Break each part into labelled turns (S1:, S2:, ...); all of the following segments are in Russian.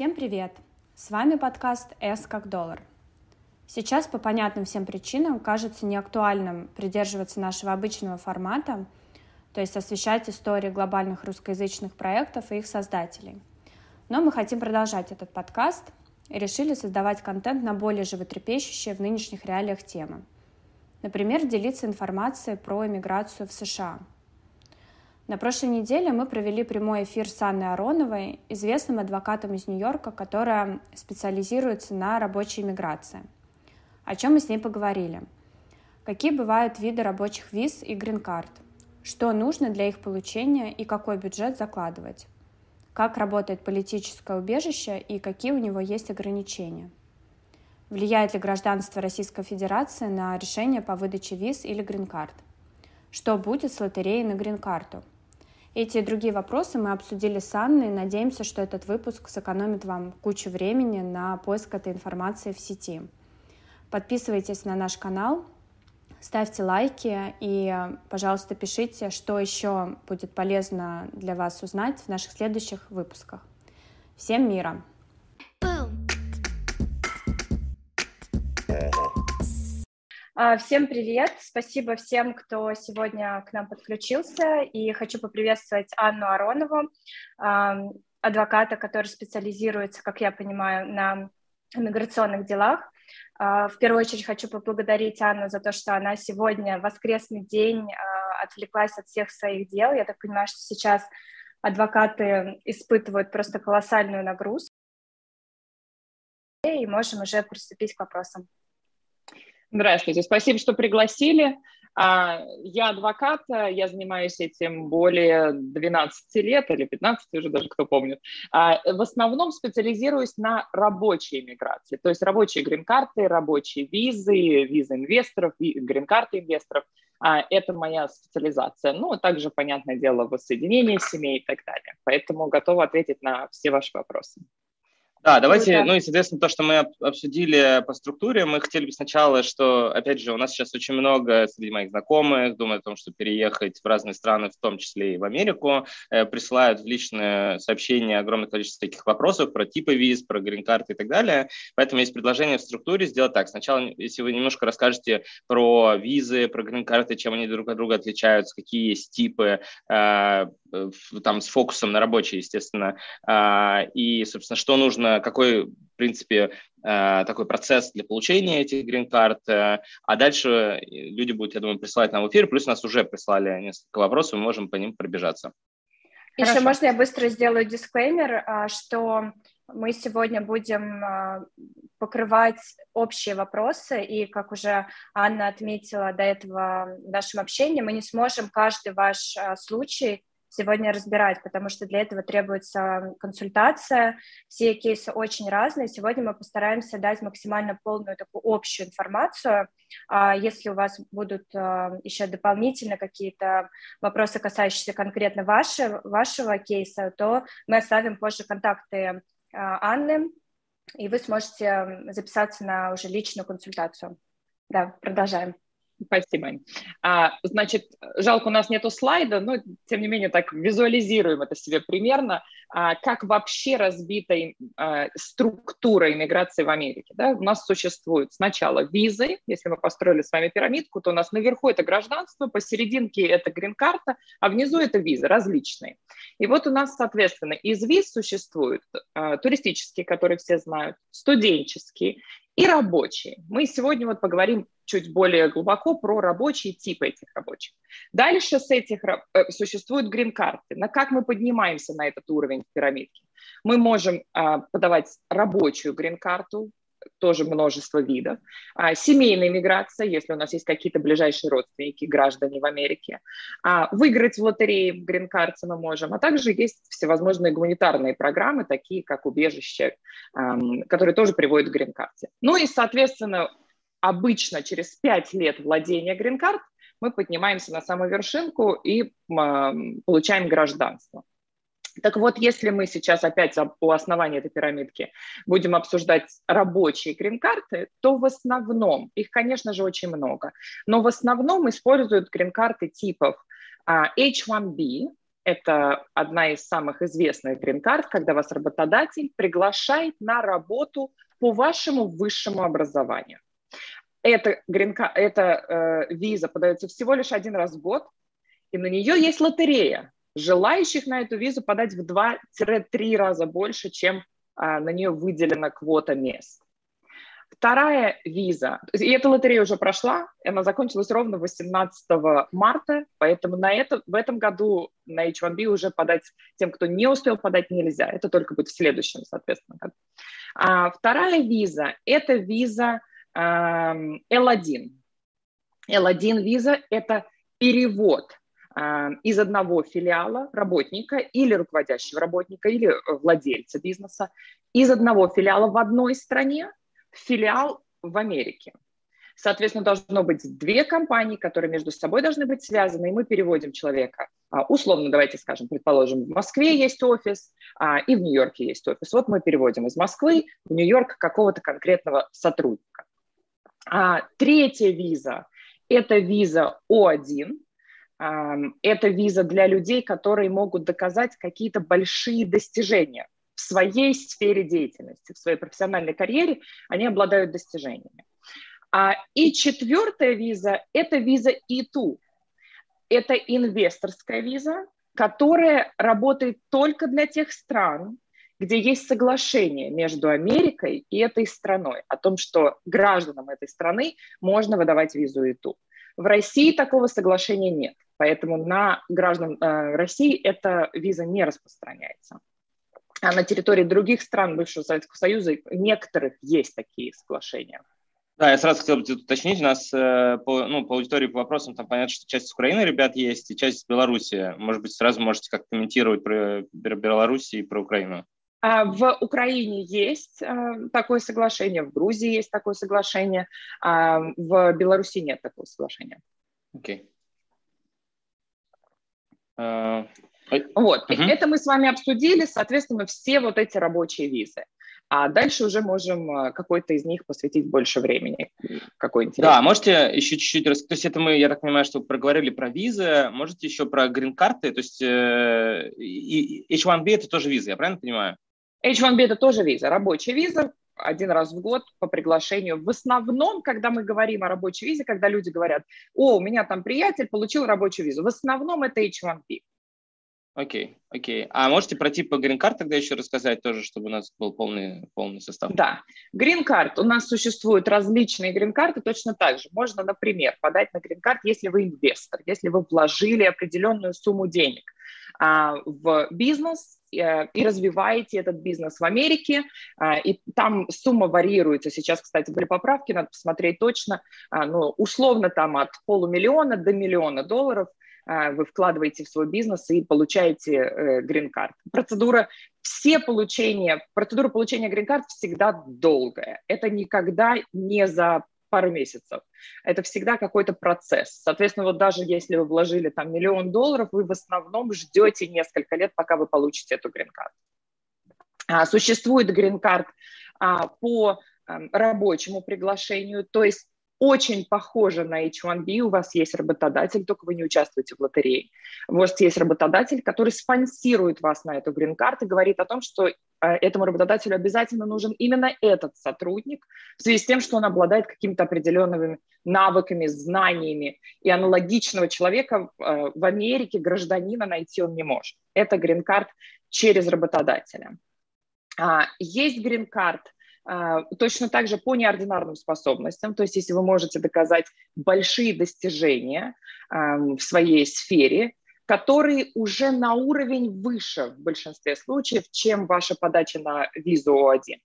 S1: Всем привет! С вами подкаст «С как доллар». Сейчас по понятным всем причинам кажется неактуальным придерживаться нашего обычного формата, то есть освещать истории глобальных русскоязычных проектов и их создателей. Но мы хотим продолжать этот подкаст и решили создавать контент на более животрепещущие в нынешних реалиях темы. Например, делиться информацией про эмиграцию в США – на прошлой неделе мы провели прямой эфир с Анной Ароновой, известным адвокатом из Нью-Йорка, которая специализируется на рабочей миграции. О чем мы с ней поговорили? Какие бывают виды рабочих виз и грин-карт? Что нужно для их получения и какой бюджет закладывать? Как работает политическое убежище и какие у него есть ограничения? Влияет ли гражданство Российской Федерации на решение по выдаче виз или грин-карт? Что будет с лотереей на грин-карту? Эти и другие вопросы мы обсудили с Анной. Надеемся, что этот выпуск сэкономит вам кучу времени на поиск этой информации в сети. Подписывайтесь на наш канал, ставьте лайки и, пожалуйста, пишите, что еще будет полезно для вас узнать в наших следующих выпусках. Всем мира! А, всем привет! Спасибо всем, кто сегодня к нам подключился. И хочу поприветствовать Анну Аронову, адвоката, который специализируется, как я понимаю, на миграционных делах. А, в первую очередь хочу поблагодарить Анну за то, что она сегодня, воскресный день, а, отвлеклась от всех своих дел. Я так понимаю, что сейчас адвокаты испытывают просто колоссальную нагрузку. И можем уже приступить к вопросам.
S2: Здравствуйте, спасибо, что пригласили. А, я адвокат, я занимаюсь этим более 12 лет или 15 уже даже кто помнит. А, в основном специализируюсь на рабочей миграции, то есть рабочие грин-карты, рабочие визы, визы инвесторов, грин-карты инвесторов. А, это моя специализация. Ну, также, понятное дело, воссоединение семей и так далее. Поэтому готова ответить на все ваши вопросы.
S3: Да, давайте, ну и, соответственно, то, что мы обсудили по структуре, мы хотели бы сначала, что, опять же, у нас сейчас очень много среди моих знакомых думают о том, что переехать в разные страны, в том числе и в Америку, э, присылают в личное сообщение огромное количество таких вопросов про типы виз, про грин-карты и так далее. Поэтому есть предложение в структуре сделать так. Сначала, если вы немножко расскажете про визы, про грин-карты, чем они друг от друга отличаются, какие есть типы, э, там с фокусом на рабочие, естественно, э, и, собственно, что нужно какой, в принципе, э, такой процесс для получения этих грин-карт, э, а дальше люди будут, я думаю, присылать нам в эфир, плюс нас уже прислали несколько вопросов, мы можем по ним пробежаться.
S1: Еще Хорошо. можно я быстро сделаю дисклеймер, а, что мы сегодня будем покрывать общие вопросы, и, как уже Анна отметила до этого в нашем общении, мы не сможем каждый ваш случай сегодня разбирать, потому что для этого требуется консультация. Все кейсы очень разные. Сегодня мы постараемся дать максимально полную такую общую информацию. А если у вас будут а, еще дополнительно какие-то вопросы, касающиеся конкретно вашего, вашего кейса, то мы оставим позже контакты а, Анны, и вы сможете записаться на уже личную консультацию. Да, продолжаем.
S2: Спасибо, А, значит, жалко, у нас нету слайда, но тем не менее так визуализируем это себе примерно, а, как вообще разбита а, структура иммиграции в Америке. Да? У нас существует сначала визы, если мы построили с вами пирамидку, то у нас наверху это гражданство, посерединке это грин-карта, а внизу это визы различные. И вот у нас, соответственно, из виз существуют а, туристические, которые все знают, студенческие и рабочие. Мы сегодня вот поговорим чуть более глубоко про рабочие типы этих рабочих. Дальше с этих э, существуют грин-карты. На как мы поднимаемся на этот уровень в пирамидке? Мы можем а, подавать рабочую грин-карту, тоже множество видов. А, семейная миграция, если у нас есть какие-то ближайшие родственники, граждане в Америке. А, выиграть в лотерее в грин-карте мы можем. А также есть всевозможные гуманитарные программы, такие как убежище, а, которые тоже приводят к грин-карте. Ну и, соответственно, обычно через пять лет владения грин-карт мы поднимаемся на самую вершинку и э, получаем гражданство. Так вот, если мы сейчас опять у основания этой пирамидки будем обсуждать рабочие грин-карты, то в основном, их, конечно же, очень много, но в основном используют грин-карты типов H1B, Это одна из самых известных грин-карт, когда вас работодатель приглашает на работу по вашему высшему образованию. Эта, гринка, эта э, виза подается всего лишь один раз в год, и на нее есть лотерея. Желающих на эту визу подать в 2-3 раза больше, чем э, на нее выделена квота мест. Вторая виза, и эта лотерея уже прошла, она закончилась ровно 18 марта, поэтому на это, в этом году на H1B уже подать тем, кто не успел подать, нельзя. Это только будет в следующем, соответственно, году. А вторая виза – это виза э, L1. L1 виза – это перевод из одного филиала работника или руководящего работника или владельца бизнеса из одного филиала в одной стране филиал в Америке. Соответственно, должно быть две компании, которые между собой должны быть связаны, и мы переводим человека. А, условно, давайте скажем, предположим, в Москве есть офис, а, и в Нью-Йорке есть офис. Вот мы переводим из Москвы в Нью-Йорк какого-то конкретного сотрудника. А, третья виза – это виза О1. Это виза для людей, которые могут доказать какие-то большие достижения – в своей сфере деятельности, в своей профессиональной карьере, они обладают достижениями. А, и четвертая виза – это виза E2. Это инвесторская виза, которая работает только для тех стран, где есть соглашение между Америкой и этой страной о том, что гражданам этой страны можно выдавать визу ИТУ. В России такого соглашения нет, поэтому на граждан э, России эта виза не распространяется. А на территории других стран бывшего Советского Союза некоторых есть такие соглашения.
S3: Да, я сразу хотел бы уточнить, у нас э, по, ну, по аудитории по вопросам там понятно, что часть Украины ребят есть и часть Беларуси. Может быть, сразу можете как комментировать про Беларусь и про Украину.
S2: А, в Украине есть э, такое соглашение, в Грузии есть такое соглашение, а в Беларуси нет такого соглашения.
S3: Окей.
S2: Okay. Вот, угу. это мы с вами обсудили, соответственно, все вот эти рабочие визы. А дальше уже можем какой-то из них посвятить больше времени. Какой интересный.
S3: Да, можете еще чуть-чуть раз... То есть это мы, я так понимаю, что проговорили про визы. Можете еще про грин-карты? То есть э, H1B это тоже виза, я правильно понимаю?
S2: H1B это тоже виза, рабочая виза, один раз в год по приглашению. В основном, когда мы говорим о рабочей визе, когда люди говорят, о, у меня там приятель получил рабочую визу, в основном это H1B.
S3: Окей, окей. А можете про типы грин-карт тогда еще рассказать тоже, чтобы у нас был полный, полный состав?
S2: Да. Грин-карт. У нас существуют различные грин-карты точно так же. Можно, например, подать на грин-карт, если вы инвестор, если вы вложили определенную сумму денег а, в бизнес, и развиваете этот бизнес в Америке, а, и там сумма варьируется. Сейчас, кстати, были поправки, надо посмотреть точно, а, ну, условно там от полумиллиона до миллиона долларов а, вы вкладываете в свой бизнес и получаете э, грин-карт. Процедура все получения, процедура получения грин-карт всегда долгая. Это никогда не за пару месяцев. Это всегда какой-то процесс. Соответственно, вот даже если вы вложили там миллион долларов, вы в основном ждете несколько лет, пока вы получите эту грин-карт. А, существует грин-карт а, по а, рабочему приглашению, то есть очень похоже на H1B, у вас есть работодатель, только вы не участвуете в лотерее. У вас есть работодатель, который спонсирует вас на эту грин-карту говорит о том, что э, этому работодателю обязательно нужен именно этот сотрудник в связи с тем, что он обладает какими-то определенными навыками, знаниями. И аналогичного человека э, в Америке, гражданина, найти он не может. Это грин-карт через работодателя. А, есть грин-карт – точно так же по неординарным способностям, то есть если вы можете доказать большие достижения в своей сфере, которые уже на уровень выше в большинстве случаев, чем ваша подача на визу О1.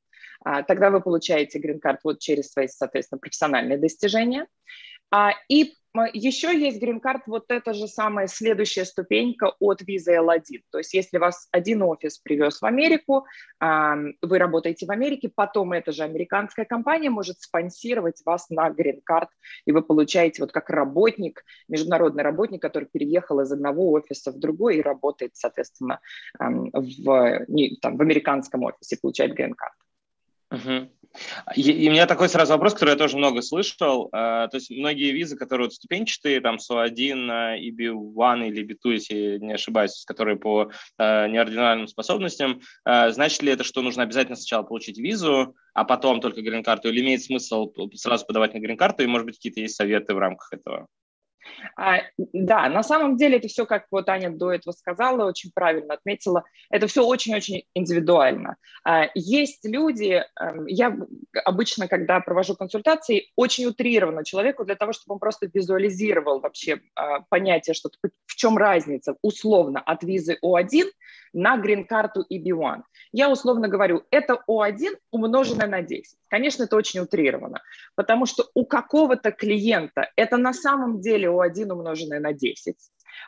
S2: А, тогда вы получаете грин-карт вот через свои, соответственно, профессиональные достижения. А, и еще есть грин-карт, вот это же самая следующая ступенька от визы L1. То есть если вас один офис привез в Америку, вы работаете в Америке, потом эта же американская компания может спонсировать вас на грин-карт, и вы получаете вот как работник, международный работник, который переехал из одного офиса в другой и работает, соответственно, в, там, в американском офисе, получает грин-карт.
S3: Угу. И, и у меня такой сразу вопрос, который я тоже много слышал. Э, то есть многие визы, которые вот ступенчатые, там SO1, EB1 или EB2, если не ошибаюсь, которые по э, неординарным способностям, э, значит ли это, что нужно обязательно сначала получить визу, а потом только грин-карту, или имеет смысл сразу подавать на грин-карту, и, может быть, какие-то есть советы в рамках этого?
S2: А, да, на самом деле это все, как вот Аня до этого сказала, очень правильно отметила, это все очень-очень индивидуально. А, есть люди, эм, я обычно, когда провожу консультации, очень утрированно человеку для того, чтобы он просто визуализировал вообще а, понятие, что в чем разница условно от визы О1 на грин-карту EB1. Я условно говорю, это О1 умноженное на 10. Конечно, это очень утрировано, потому что у какого-то клиента это на самом деле О1 умноженное на 10,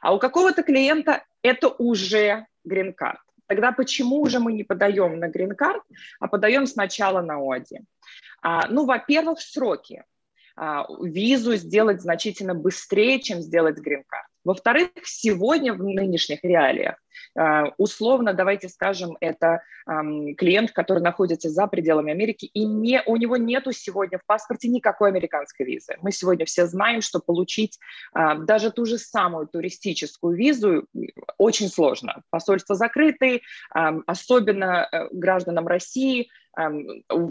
S2: а у какого-то клиента это уже грин-карт. Тогда почему же мы не подаем на грин-карт, а подаем сначала на О1? А, ну, во-первых, сроки. А, визу сделать значительно быстрее, чем сделать грин-карт. Во-вторых, сегодня в нынешних реалиях, условно, давайте скажем, это клиент, который находится за пределами Америки, и не, у него нету сегодня в паспорте никакой американской визы. Мы сегодня все знаем, что получить э, даже ту же самую туристическую визу очень сложно. Посольства закрыты, особенно э, гражданам России –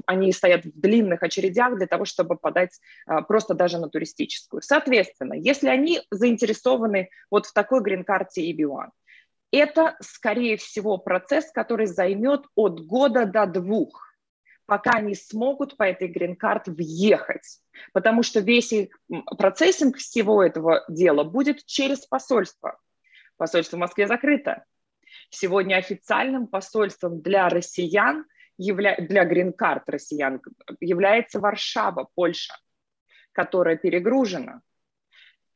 S2: они стоят в длинных очередях для того, чтобы подать а, просто даже на туристическую. Соответственно, если они заинтересованы вот в такой грин-карте EB1, это, скорее всего, процесс, который займет от года до двух, пока они смогут по этой грин-карт въехать. Потому что весь процессинг всего этого дела будет через посольство. Посольство в Москве закрыто. Сегодня официальным посольством для россиян для грин-карт россиян является Варшава, Польша, которая перегружена.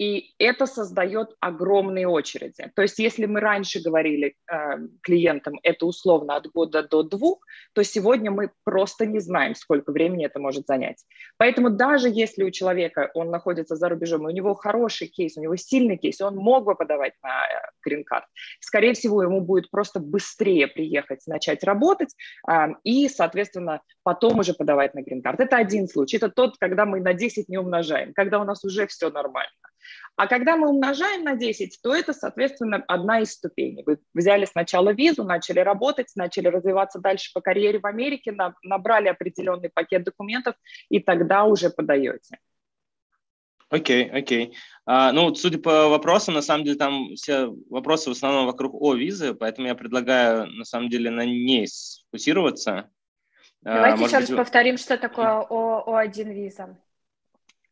S2: И это создает огромные очереди. То есть если мы раньше говорили э, клиентам, это условно от года до двух, то сегодня мы просто не знаем, сколько времени это может занять. Поэтому даже если у человека, он находится за рубежом, и у него хороший кейс, у него сильный кейс, он мог бы подавать на грин-карт, скорее всего, ему будет просто быстрее приехать, начать работать э, и, соответственно, потом уже подавать на грин-карт. Это один случай. Это тот, когда мы на 10 не умножаем, когда у нас уже все нормально. А когда мы умножаем на 10, то это, соответственно, одна из ступеней. Вы взяли сначала визу, начали работать, начали развиваться дальше по карьере в Америке, набрали определенный пакет документов, и тогда уже подаете.
S3: Окей, okay, окей. Okay. А, ну, судя по вопросам, на самом деле там все вопросы в основном вокруг о визы, поэтому я предлагаю на самом деле на ней сфокусироваться.
S1: А, Давайте а, еще раз быть... повторим, что такое О, О1 виза.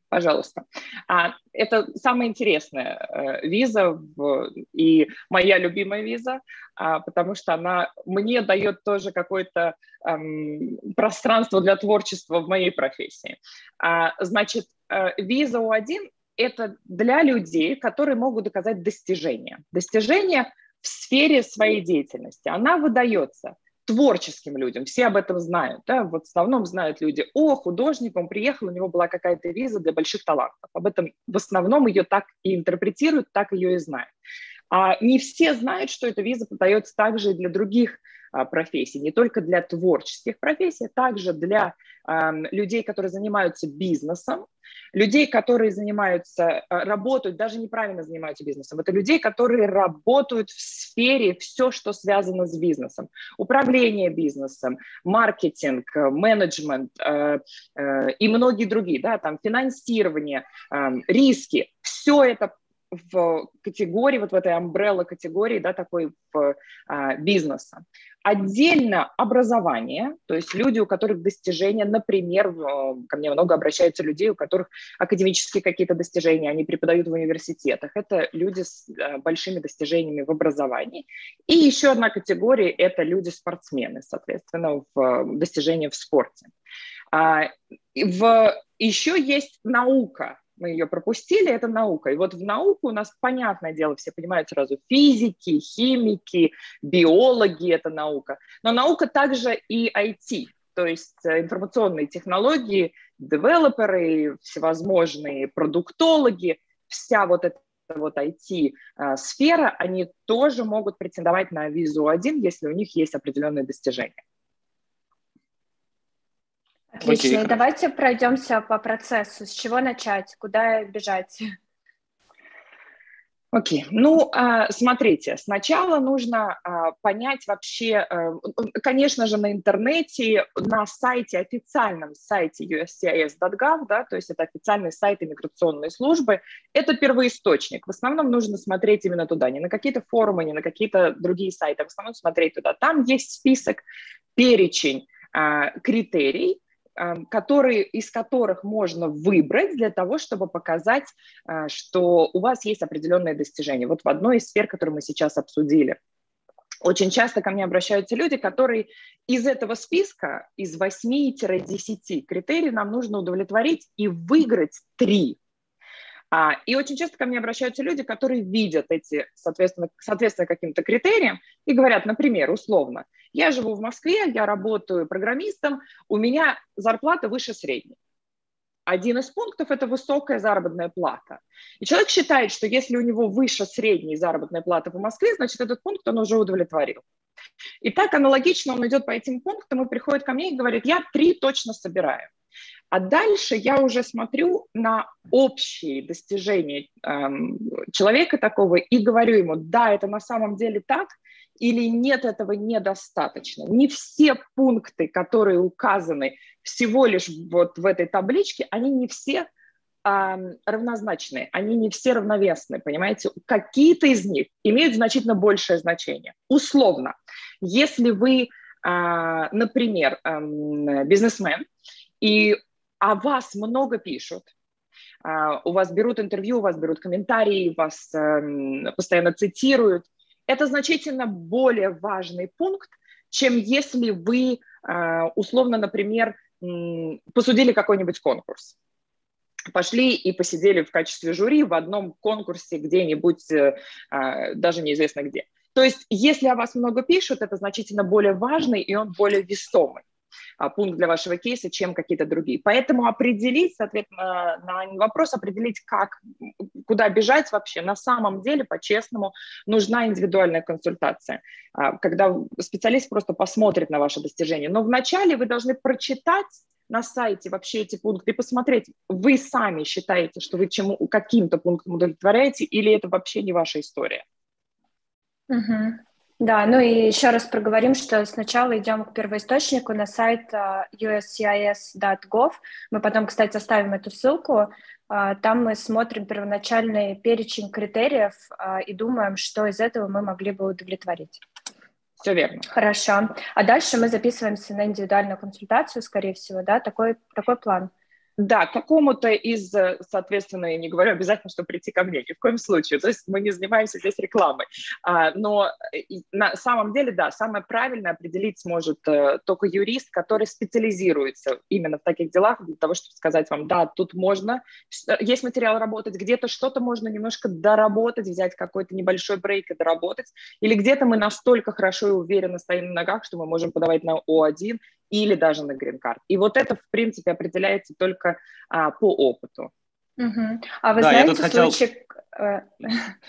S2: Пожалуйста. А, это самая интересная э, виза в, и моя любимая виза, а, потому что она мне дает тоже какое-то эм, пространство для творчества в моей профессии. А, значит, э, виза У1 это для людей, которые могут доказать достижения. Достижения в сфере своей деятельности. Она выдается – творческим людям, все об этом знают, да, в основном знают люди, о, художник, он приехал, у него была какая-то виза для больших талантов, об этом в основном ее так и интерпретируют, так ее и знают. А не все знают, что эта виза подается также и для других профессий, не только для творческих профессий, а также для людей, которые занимаются бизнесом, людей, которые занимаются, а, работают, даже неправильно занимаются бизнесом. Это людей, которые работают в сфере все, что связано с бизнесом. Управление бизнесом, маркетинг, менеджмент э, э, и многие другие, да, там финансирование, э, риски. Все это в категории, вот в этой umbrella категории, да, такой в, а, бизнеса. Отдельно образование, то есть люди, у которых достижения, например, ко мне много обращаются людей, у которых академические какие-то достижения, они преподают в университетах. Это люди с а, большими достижениями в образовании. И еще одна категория – это люди-спортсмены, соответственно, в достижения в спорте. А, в, еще есть наука, мы ее пропустили, это наука. И вот в науку у нас, понятное дело, все понимают сразу физики, химики, биологи – это наука. Но наука также и IT, то есть э, информационные технологии, девелоперы, всевозможные продуктологи, вся вот эта вот IT-сфера, они тоже могут претендовать на визу 1, если у них есть определенные достижения.
S1: Отлично. Окей, Давайте пройдемся по процессу. С чего начать? Куда бежать?
S2: Окей, okay. ну, а, смотрите, сначала нужно а, понять вообще, а, конечно же, на интернете, на сайте, официальном сайте uscis.gov, да, то есть это официальный сайт иммиграционной службы, это первоисточник. В основном нужно смотреть именно туда, не на какие-то форумы, не на какие-то другие сайты, в основном смотреть туда. Там есть список, перечень критерий, Эм, которые, из которых можно выбрать для того, чтобы показать, э, что у вас есть определенные достижения. Вот в одной из сфер, которую мы сейчас обсудили. Очень часто ко мне обращаются люди, которые из этого списка, из 8-10 критерий нам нужно удовлетворить и выиграть 3. А, и очень часто ко мне обращаются люди, которые видят эти, соответственно, соответственно каким-то критериям и говорят, например, условно, я живу в Москве, я работаю программистом, у меня зарплата выше средней. Один из пунктов – это высокая заработная плата. И человек считает, что если у него выше средней заработная плата в Москве, значит, этот пункт он уже удовлетворил. И так аналогично он идет по этим пунктам и приходит ко мне и говорит, я три точно собираю. А дальше я уже смотрю на общие достижения эм, человека такого и говорю ему, да, это на самом деле так, или нет, этого недостаточно. Не все пункты, которые указаны всего лишь вот в этой табличке, они не все э, равнозначные, они не все равновесны, понимаете? Какие-то из них имеют значительно большее значение. Условно, если вы, э, например, э, бизнесмен, и о вас много пишут, uh, у вас берут интервью, у вас берут комментарии, вас uh, постоянно цитируют, это значительно более важный пункт, чем если вы, uh, условно, например, посудили какой-нибудь конкурс. Пошли и посидели в качестве жюри в одном конкурсе где-нибудь, э, даже неизвестно где. То есть, если о вас много пишут, это значительно более важный и он более весомый. А, пункт для вашего кейса, чем какие-то другие. Поэтому определить, соответственно, на вопрос определить, как, куда бежать вообще, на самом деле, по-честному, нужна индивидуальная консультация, а, когда специалист просто посмотрит на ваши достижения. Но вначале вы должны прочитать на сайте вообще эти пункты и посмотреть, вы сами считаете, что вы чему, каким-то пунктом удовлетворяете, или это вообще не ваша история.
S1: Угу. Да, ну и еще раз проговорим, что сначала идем к первоисточнику на сайт uh, uscis.gov. Мы потом, кстати, оставим эту ссылку. Uh, там мы смотрим первоначальный перечень критериев uh, и думаем, что из этого мы могли бы удовлетворить.
S2: Все верно.
S1: Хорошо. А дальше мы записываемся на индивидуальную консультацию, скорее всего, да? Такой, такой план.
S2: Да, какому-то из, э, соответственно, я не говорю обязательно, что прийти ко мне, ни в коем случае. То есть мы не занимаемся здесь рекламой. А, но э, на самом деле, да, самое правильное определить сможет э, только юрист, который специализируется именно в таких делах, для того, чтобы сказать вам, да, тут можно, есть материал работать, где-то что-то можно немножко доработать, взять какой-то небольшой брейк и доработать, или где-то мы настолько хорошо и уверенно стоим на ногах, что мы можем подавать на О1 или даже на грин-карт. И вот это, в принципе, определяется только а, по опыту.
S1: Угу. А вы да, знаете я тут случай...
S3: Хотел...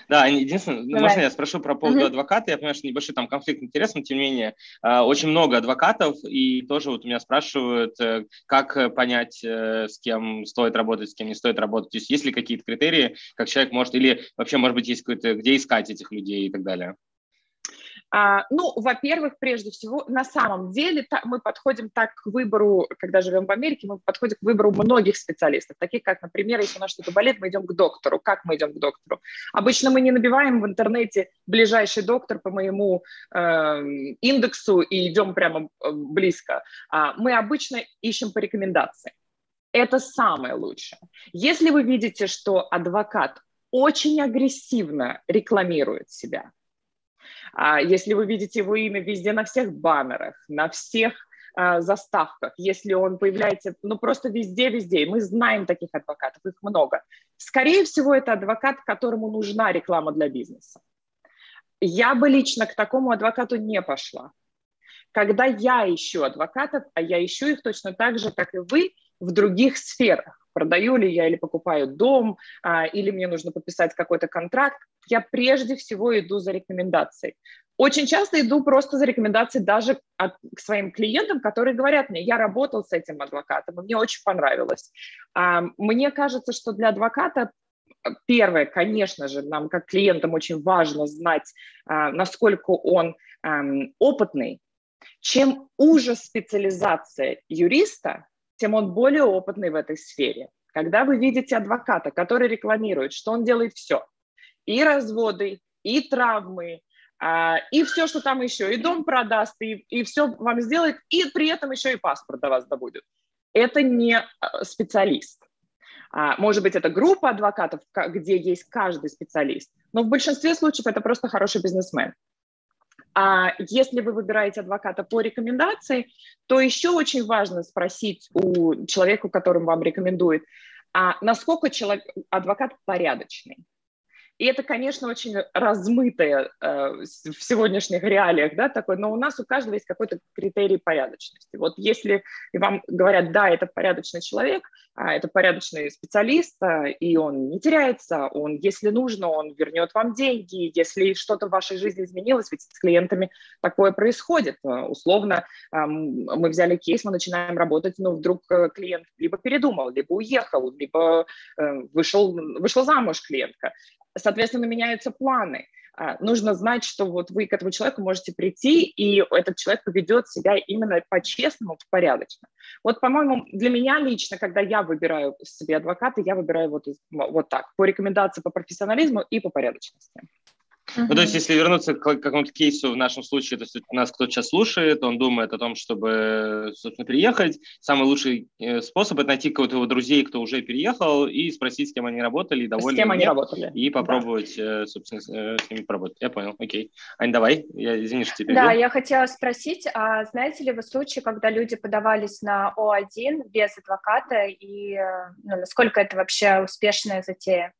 S3: Да, единственное, Давай. можно я спрошу про поводу угу. адвоката? Я понимаю, что небольшой там конфликт интересов, но тем не менее а, очень много адвокатов, и тоже вот у меня спрашивают, э, как понять, э, с кем стоит работать, с кем не стоит работать. То есть есть ли какие-то критерии, как человек может, или вообще, может быть, есть какой-то, где искать этих людей и так далее?
S2: А, ну, во-первых, прежде всего, на самом деле мы подходим так к выбору, когда живем в Америке, мы подходим к выбору многих специалистов, таких как, например, если у нас что-то болит, мы идем к доктору. Как мы идем к доктору? Обычно мы не набиваем в интернете ближайший доктор по моему э, индексу и идем прямо э, близко. А мы обычно ищем по рекомендации. Это самое лучшее. Если вы видите, что адвокат очень агрессивно рекламирует себя, а если вы видите его имя везде на всех баннерах, на всех а, заставках, если он появляется, ну просто везде-везде, мы знаем таких адвокатов, их много. Скорее всего, это адвокат, которому нужна реклама для бизнеса. Я бы лично к такому адвокату не пошла. Когда я ищу адвокатов, а я ищу их точно так же, как и вы, в других сферах продаю ли я или покупаю дом, а, или мне нужно подписать какой-то контракт, я прежде всего иду за рекомендацией. Очень часто иду просто за рекомендацией даже от, к своим клиентам, которые говорят мне, я работал с этим адвокатом, и мне очень понравилось. Мне кажется, что для адвоката э, первое, конечно же, нам как клиентам очень важно знать, а, насколько он опытный. Чем уже специализация юриста, тем он более опытный в этой сфере. Когда вы видите адвоката, который рекламирует, что он делает все, и разводы, и травмы, а, и все, что там еще, и дом продаст, и, и все вам сделает, и при этом еще и паспорт до вас добудет. Это не а, специалист. А, может быть, это группа адвокатов, где есть каждый специалист, но в большинстве случаев это просто хороший бизнесмен. А если вы выбираете адвоката по рекомендации, то еще очень важно спросить у человека, которым вам рекомендует, а насколько человек, адвокат порядочный. И это, конечно, очень размытое э, в сегодняшних реалиях, да, такое, но у нас у каждого есть какой-то критерий порядочности. Вот если вам говорят, да, это порядочный человек, а это порядочный специалист, а, и он не теряется, он, если нужно, он вернет вам деньги, если что-то в вашей жизни изменилось, ведь с клиентами такое происходит. А, условно, мы взяли кейс, мы начинаем работать, но вдруг э, клиент либо передумал, либо уехал, либо э, вышел, вышла замуж клиентка соответственно, меняются планы. А, нужно знать, что вот вы к этому человеку можете прийти, и этот человек поведет себя именно по-честному, порядочно. Вот, по-моему, для меня лично, когда я выбираю себе адвоката, я выбираю вот, вот так, по рекомендации по профессионализму и по порядочности.
S3: Uh-huh. Ну, то есть, если вернуться к какому-то кейсу в нашем случае, то есть нас кто-то сейчас слушает, он думает о том, чтобы, собственно, переехать. Самый лучший э, способ – это найти кого-то его друзей, кто уже переехал, и спросить, с кем они работали, довольны
S2: С кем они работали.
S3: И попробовать, да. Э, собственно, э, с ними поработать. Я понял, окей. Ань, давай, я, извини, что
S1: теперь. Да, я хотела спросить, а знаете ли вы случаи, когда люди подавались на О1 без адвоката, и ну, насколько это вообще успешная затея?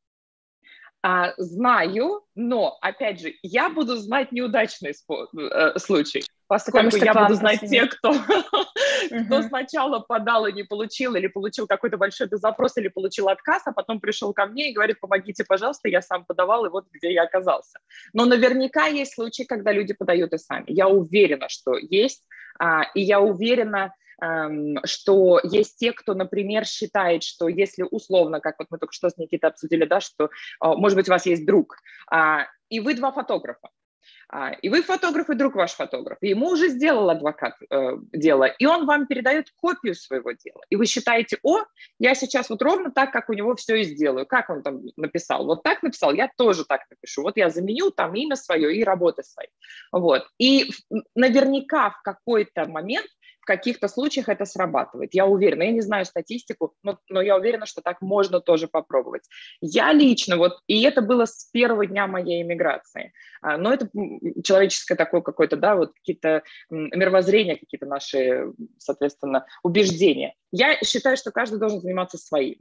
S2: А, знаю, но, опять же, я буду знать неудачный э, случай, поскольку я буду знать тех, кто, кто сначала подал и не получил, или получил какой-то большой запрос, или получил отказ, а потом пришел ко мне и говорит, помогите, пожалуйста, я сам подавал, и вот где я оказался. Но наверняка есть случаи, когда люди подают и сами. Я уверена, что есть, а, и я уверена, что есть те, кто, например, считает, что если условно, как вот мы только что с Никитой обсудили, да, что, а, может быть, у вас есть друг, а, и вы два фотографа, и вы фотограф, и друг ваш фотограф. И ему уже сделал адвокат э, дело, и он вам передает копию своего дела. И вы считаете, о, я сейчас вот ровно так, как у него все и сделаю. Как он там написал? Вот так написал, я тоже так напишу. Вот я заменю там имя свое и работы свои. Вот. И наверняка в какой-то момент каких-то случаях это срабатывает. Я уверена, я не знаю статистику, но, но я уверена, что так можно тоже попробовать. Я лично, вот, и это было с первого дня моей иммиграции, а, но это человеческое такое какое-то, да, вот какие-то мировоззрения, какие-то наши, соответственно, убеждения. Я считаю, что каждый должен заниматься своим.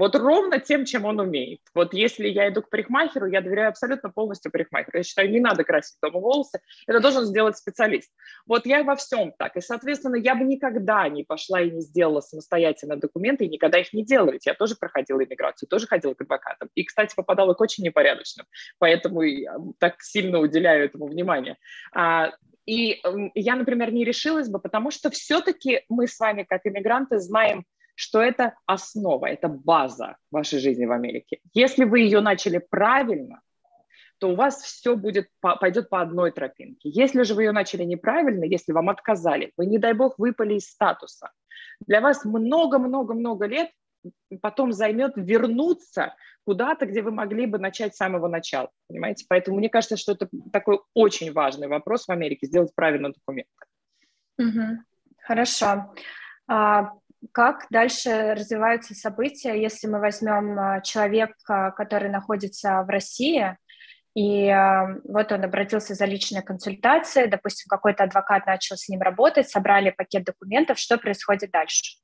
S2: Вот ровно тем, чем он умеет. Вот если я иду к парикмахеру, я доверяю абсолютно полностью парикмахеру. Я считаю, не надо красить дома волосы, это должен сделать специалист. Вот я во всем так. И, соответственно, я бы никогда не пошла и не сделала самостоятельно документы, и никогда их не делала. Ведь я тоже проходила иммиграцию, тоже ходила к адвокатам. И, кстати, попадала к очень непорядочным. Поэтому я так сильно уделяю этому внимание. А, и я, например, не решилась бы, потому что все-таки мы с вами, как иммигранты, знаем, что это основа, это база вашей жизни в Америке. Если вы ее начали правильно, то у вас все будет, пойдет по одной тропинке. Если же вы ее начали неправильно, если вам отказали, вы, не дай бог, выпали из статуса, для вас много-много-много лет потом займет вернуться куда-то, где вы могли бы начать с самого начала, понимаете? Поэтому мне кажется, что это такой очень важный вопрос в Америке, сделать правильно документы.
S1: Угу. Хорошо. А, как дальше развиваются события, если мы возьмем а, человека, который находится в России, и э, вот он обратился за личной консультацией, допустим, какой-то адвокат начал с ним работать, собрали пакет документов, что происходит дальше?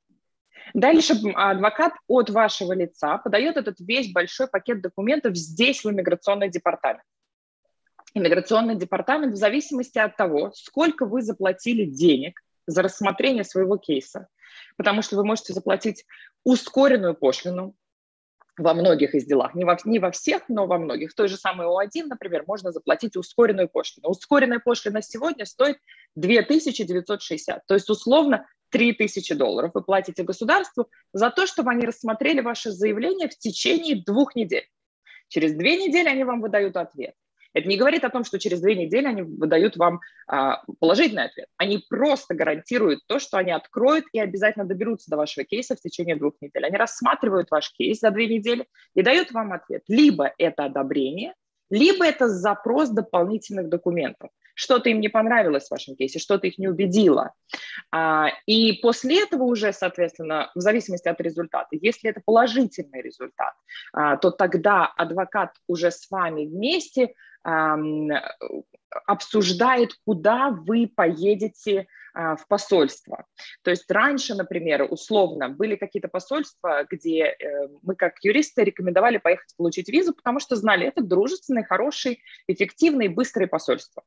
S2: Дальше адвокат от вашего лица подает этот весь большой пакет документов здесь, в иммиграционный департамент. Иммиграционный департамент в зависимости от того, сколько вы заплатили денег за рассмотрение своего кейса, потому что вы можете заплатить ускоренную пошлину, во многих из делах, не во, не во всех, но во многих. В той же самой О1, например, можно заплатить ускоренную пошлину. Ускоренная пошлина сегодня стоит 2960, то есть условно 3000 долларов вы платите государству за то, чтобы они рассмотрели ваше заявление в течение двух недель. Через две недели они вам выдают ответ. Это не говорит о том, что через две недели они выдают вам а, положительный ответ. Они просто гарантируют то, что они откроют и обязательно доберутся до вашего кейса в течение двух недель. Они рассматривают ваш кейс за две недели и дают вам ответ. Либо это одобрение, либо это запрос дополнительных документов что-то им не понравилось в вашем кейсе, что-то их не убедило. А, и после этого уже, соответственно, в зависимости от результата, если это положительный результат, а, то тогда адвокат уже с вами вместе обсуждает, куда вы поедете а, в посольство. То есть раньше, например, условно, были какие-то посольства, где э, мы как юристы рекомендовали поехать получить визу, потому что знали, это дружественные, хорошие, эффективные, быстрые посольства.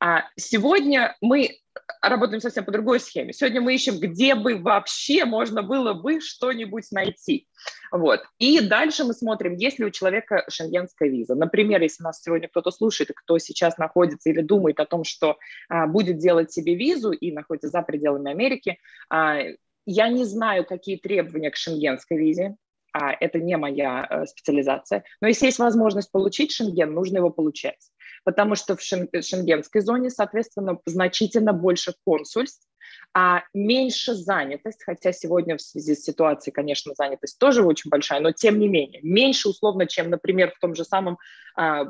S2: А сегодня мы работаем совсем по другой схеме. Сегодня мы ищем, где бы вообще можно было бы что-нибудь найти. Вот. И дальше мы смотрим, есть ли у человека шенгенская виза. Например, если нас сегодня кто-то слушает, кто сейчас находится или думает о том, что а, будет делать себе визу и находится за пределами Америки, а, я не знаю, какие требования к шенгенской визе, а это не моя э, специализация. Но если есть возможность получить шенген, нужно его получать потому что в шенгенской зоне, соответственно, значительно больше консульств, а меньше занятость, хотя сегодня в связи с ситуацией, конечно, занятость тоже очень большая, но тем не менее, меньше условно, чем, например, в том же самом а,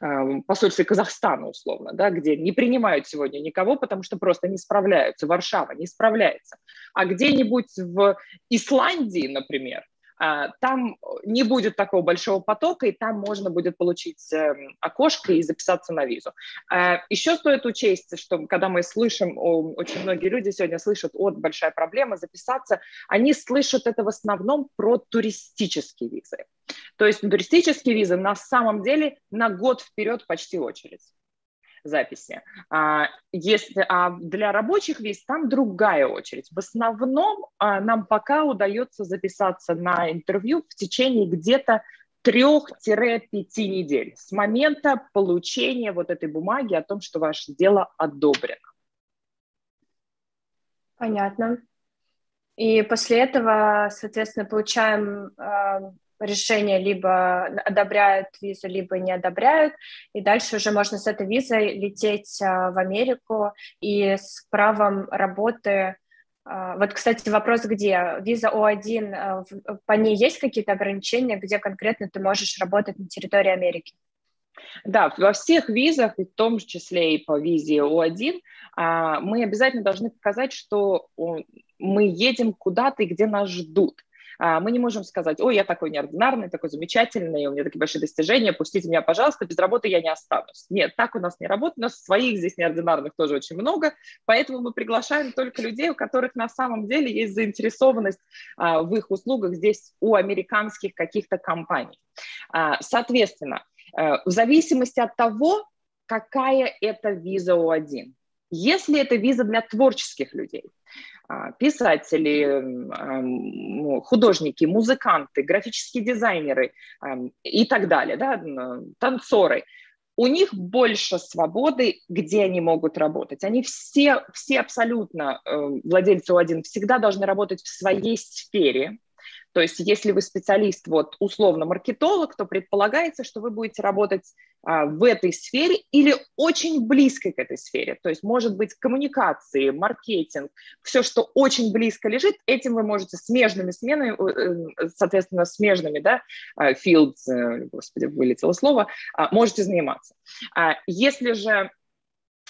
S2: а, посольстве Казахстана, условно, да, где не принимают сегодня никого, потому что просто не справляются, Варшава не справляется. А где-нибудь в Исландии, например, там не будет такого большого потока, и там можно будет получить эм, окошко и записаться на визу. А, Еще стоит учесть, что когда мы слышим, очень многие люди сегодня слышат, от большая проблема записаться, они слышат это в основном про туристические визы. То есть туристические визы на самом деле на год вперед почти очередь записи. А, если, а для рабочих виз там другая очередь. В основном а, нам пока удается записаться на интервью в течение где-то трех-пяти недель с момента получения вот этой бумаги о том, что ваше дело одобрено.
S1: Понятно. И после этого, соответственно, получаем а, решение либо одобряют визу, либо не одобряют, и дальше уже можно с этой визой лететь а, в Америку и с правом работы. А, вот, кстати, вопрос где? Виза О1, а, по ней есть какие-то ограничения, где конкретно ты можешь работать на территории Америки?
S2: Да, во всех визах, в том числе и по визе О1, мы обязательно должны показать, что мы едем куда-то и где нас ждут. А, мы не можем сказать, ой, я такой неординарный, такой замечательный, у меня такие большие достижения, пустите меня, пожалуйста, без работы я не останусь. Нет, так у нас не работает, у нас своих здесь неординарных тоже очень много, поэтому мы приглашаем только людей, у которых на самом деле есть заинтересованность а, в их услугах здесь у американских каких-то компаний. А, соответственно, э, в зависимости от того, какая это виза У1. Если это виза для творческих людей, писатели, художники, музыканты, графические дизайнеры и так далее, да, танцоры. У них больше свободы, где они могут работать. Они все, все абсолютно э, владельцы У1 всегда должны работать в своей сфере, то есть если вы специалист, вот условно маркетолог, то предполагается, что вы будете работать а, в этой сфере или очень близко к этой сфере. То есть может быть коммуникации, маркетинг, все, что очень близко лежит, этим вы можете смежными сменами, э, э, соответственно, смежными, да, fields, э, господи, вылетело слово, а, можете заниматься. А, если же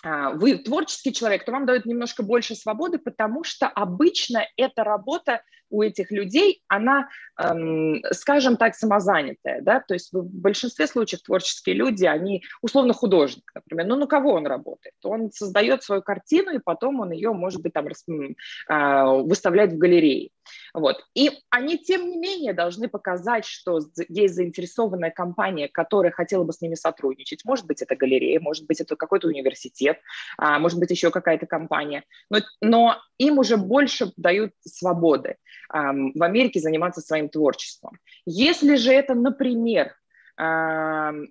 S2: вы творческий человек, то вам дают немножко больше свободы, потому что обычно эта работа у этих людей, она, эм, скажем так, самозанятая, да, то есть в большинстве случаев творческие люди, они условно художник, например, ну на кого он работает? Он создает свою картину, и потом он ее, может быть, там э, выставляет в галерее. Вот. И они, тем не менее, должны показать, что есть заинтересованная компания, которая хотела бы с ними сотрудничать. Может быть, это галерея, может быть, это какой-то университет, а, может быть, еще какая-то компания. Но, но им уже больше дают свободы. В Америке заниматься своим творчеством. Если же это, например,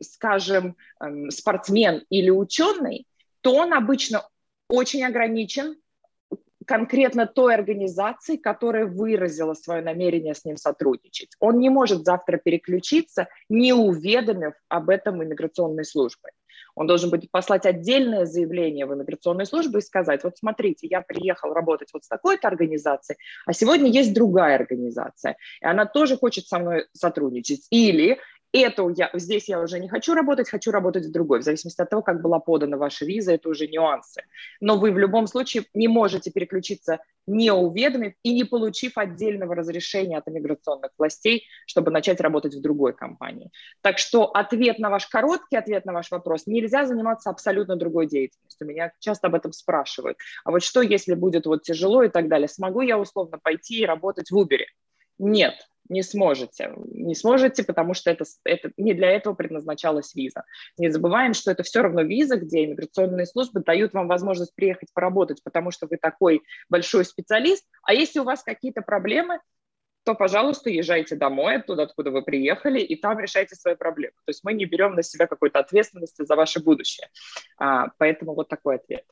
S2: скажем, спортсмен или ученый, то он обычно очень ограничен конкретно той организации, которая выразила свое намерение с ним сотрудничать. Он не может завтра переключиться, не уведомив об этом иммиграционной службе. Он должен будет послать отдельное заявление в иммиграционную службу и сказать, вот смотрите, я приехал работать вот с такой-то организацией, а сегодня есть другая организация, и она тоже хочет со мной сотрудничать. Или эту я, здесь я уже не хочу работать, хочу работать в другой, в зависимости от того, как была подана ваша виза, это уже нюансы. Но вы в любом случае не можете переключиться, не уведомив и не получив отдельного разрешения от иммиграционных властей, чтобы начать работать в другой компании. Так что ответ на ваш короткий ответ на ваш вопрос, нельзя заниматься абсолютно другой деятельностью. Меня часто об этом спрашивают. А вот что, если будет вот тяжело и так далее? Смогу я условно пойти и работать в Uber? Нет, не сможете. Не сможете, потому что это, это не для этого предназначалась виза. Не забываем, что это все равно виза, где иммиграционные службы дают вам возможность приехать поработать, потому что вы такой большой специалист. А если у вас какие-то проблемы, то, пожалуйста, езжайте домой, оттуда, откуда вы приехали, и там решайте свои проблемы. То есть мы не берем на себя какой-то ответственности за ваше будущее. А, поэтому вот такой ответ.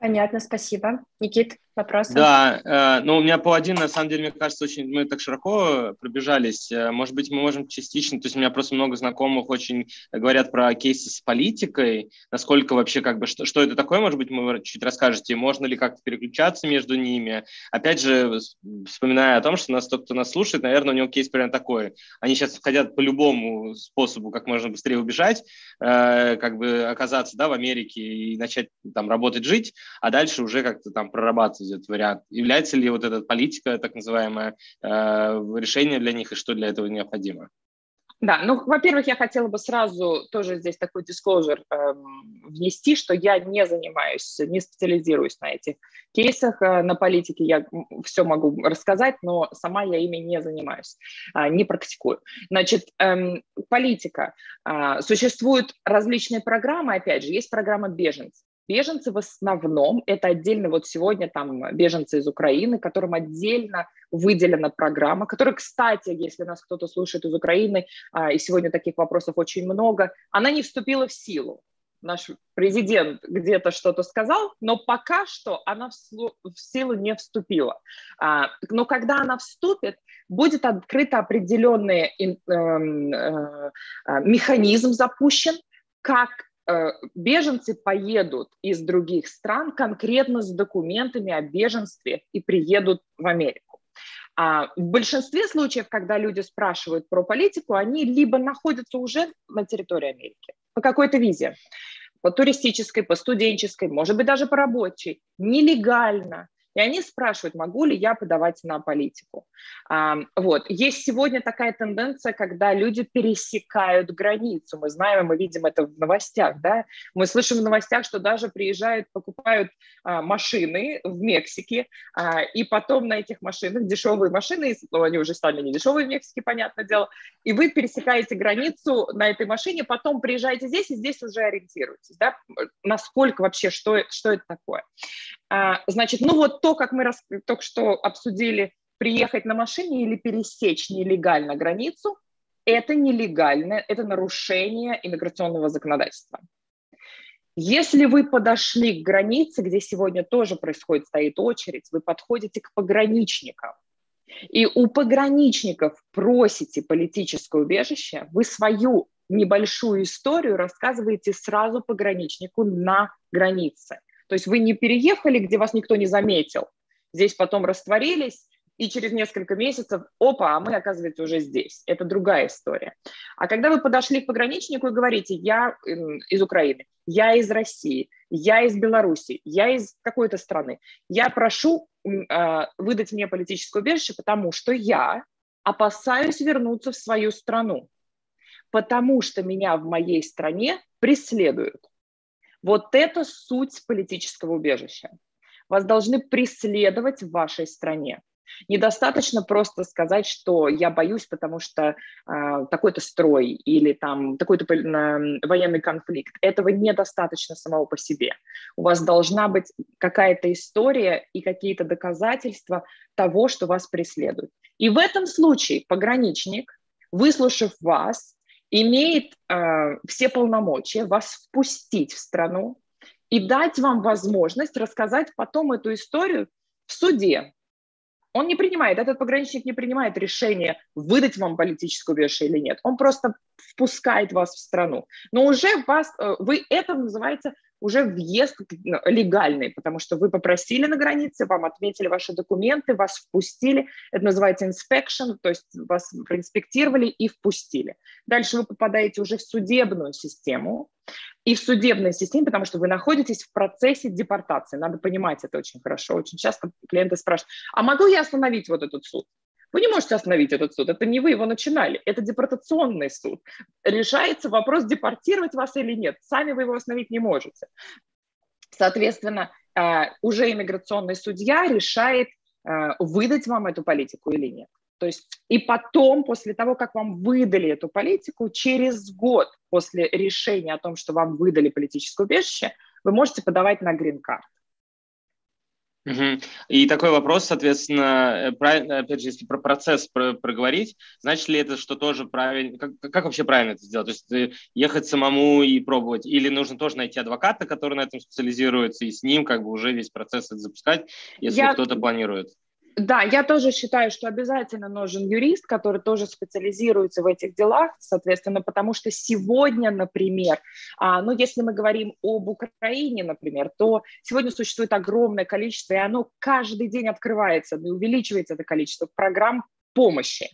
S1: Понятно, спасибо. Никит, вопросы?
S3: Да, э, ну у меня по один, на самом деле, мне кажется, очень мы так широко пробежались. Э, может быть, мы можем частично, то есть у меня просто много знакомых очень говорят про кейсы с политикой, насколько вообще как бы, что, что это такое, может быть, вы чуть расскажете, можно ли как-то переключаться между ними. Опять же, вспоминая о том, что нас тот, кто нас слушает, наверное, у него кейс примерно такой. Они сейчас хотят по любому способу, как можно быстрее убежать, э, как бы оказаться да, в Америке и начать там работать, жить, а дальше уже как-то там прорабатывать этот вариант. Является ли вот эта политика, так называемая, э, решение для них и что для этого необходимо?
S2: Да, ну, во-первых, я хотела бы сразу тоже здесь такой disclosure эм, внести, что я не занимаюсь, не специализируюсь на этих кейсах, э, на политике я все могу рассказать, но сама я ими не занимаюсь, э, не практикую. Значит, эм, политика. Э, существуют различные программы, опять же, есть программа беженцев. Беженцы в основном, это отдельно вот сегодня там беженцы из Украины, которым отдельно выделена программа, которая, кстати, если нас кто-то слушает из Украины, а, и сегодня таких вопросов очень много, она не вступила в силу. Наш президент где-то что-то сказал, но пока что она в, силу не вступила. А, но когда она вступит, будет открыт определенный эм, э, э, механизм запущен, как беженцы поедут из других стран конкретно с документами о беженстве и приедут в Америку. А в большинстве случаев, когда люди спрашивают про политику, они либо находятся уже на территории Америки по какой-то визе, по туристической, по студенческой, может быть, даже по рабочей, нелегально, и они спрашивают, могу ли я подавать на политику. Вот. Есть сегодня такая тенденция, когда люди пересекают границу. Мы знаем, мы видим это в новостях. Да? Мы слышим в новостях, что даже приезжают, покупают а, машины в Мексике, а, и потом на этих машинах, дешевые машины, ну, они уже стали не дешевые в Мексике, понятное дело, и вы пересекаете границу на этой машине, потом приезжаете здесь, и здесь уже ориентируетесь. Да? Насколько вообще, что, что это такое? А, значит, ну вот то, как мы рас... только что обсудили, приехать на машине или пересечь нелегально границу, это нелегально, это нарушение иммиграционного законодательства. Если вы подошли к границе, где сегодня тоже происходит, стоит очередь, вы подходите к пограничникам, и у пограничников просите политическое убежище, вы свою небольшую историю рассказываете сразу пограничнику на границе. То есть вы не переехали, где вас никто не заметил, здесь потом растворились, и через несколько месяцев, опа, а мы, оказывается, уже здесь. Это другая история. А когда вы подошли к пограничнику и говорите, я из Украины, я из России, я из Беларуси, я из какой-то страны, я прошу э, выдать мне политическое убежище, потому что я опасаюсь вернуться в свою страну, потому что меня в моей стране преследуют. Вот это суть политического убежища. Вас должны преследовать в вашей стране. Недостаточно просто сказать, что я боюсь, потому что э, такой-то строй или там такой-то военный конфликт. Этого недостаточно самого по себе. У вас должна быть какая-то история и какие-то доказательства того, что вас преследует. И в этом случае пограничник, выслушав вас, имеет э, все полномочия вас впустить в страну и дать вам возможность рассказать потом эту историю в суде. Он не принимает, этот пограничник не принимает решение, выдать вам политическую убежище или нет. Он просто впускает вас в страну. Но уже вас, э, вы, это называется уже въезд ну, легальный, потому что вы попросили на границе, вам отметили ваши документы, вас впустили, это называется inspection, то есть вас проинспектировали и впустили. Дальше вы попадаете уже в судебную систему, и в судебной системе, потому что вы находитесь в процессе депортации. Надо понимать это очень хорошо. Очень часто клиенты спрашивают, а могу я остановить вот этот суд? Вы не можете остановить этот суд, это не вы его начинали, это депортационный суд. Решается вопрос, депортировать вас или нет. Сами вы его остановить не можете. Соответственно, э, уже иммиграционный судья решает, э, выдать вам эту политику или нет. То есть и потом, после того, как вам выдали эту политику, через год после решения о том, что вам выдали политическое убежище, вы можете подавать на грин-карт.
S3: Угу. И такой вопрос, соответственно, э, опять же, если про процесс про проговорить, значит ли это, что тоже правильно, как, как вообще правильно это сделать? То есть э, ехать самому и пробовать, или нужно тоже найти адвоката, который на этом специализируется, и с ним как бы уже весь процесс запускать, если Я... кто-то планирует?
S2: Да, я тоже считаю, что обязательно нужен юрист, который тоже специализируется в этих делах, соответственно, потому что сегодня, например, а, ну, если мы говорим об Украине, например, то сегодня существует огромное количество, и оно каждый день открывается, увеличивается это количество программ помощи,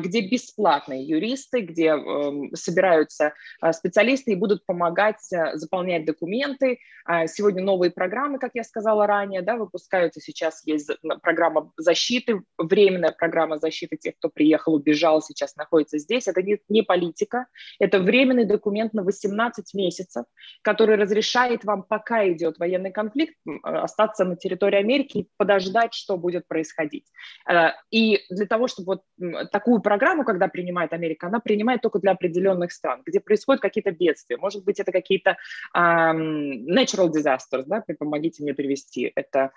S2: где бесплатные юристы, где эм, собираются а, специалисты и будут помогать э, заполнять документы. А, сегодня новые программы, как я сказала ранее, да, выпускаются. Сейчас есть программа защиты, временная программа защиты тех, кто приехал, убежал, сейчас находится здесь. Это не, политика, это временный документ на 18 месяцев, который разрешает вам, пока идет военный конфликт, остаться на территории Америки и подождать, что будет происходить. Э, и для того, чтобы вот такую программу, когда принимает Америка, она принимает только для определенных стран, где происходят какие-то бедствия. Может быть, это какие-то um, natural disasters, да, помогите мне перевести. Это...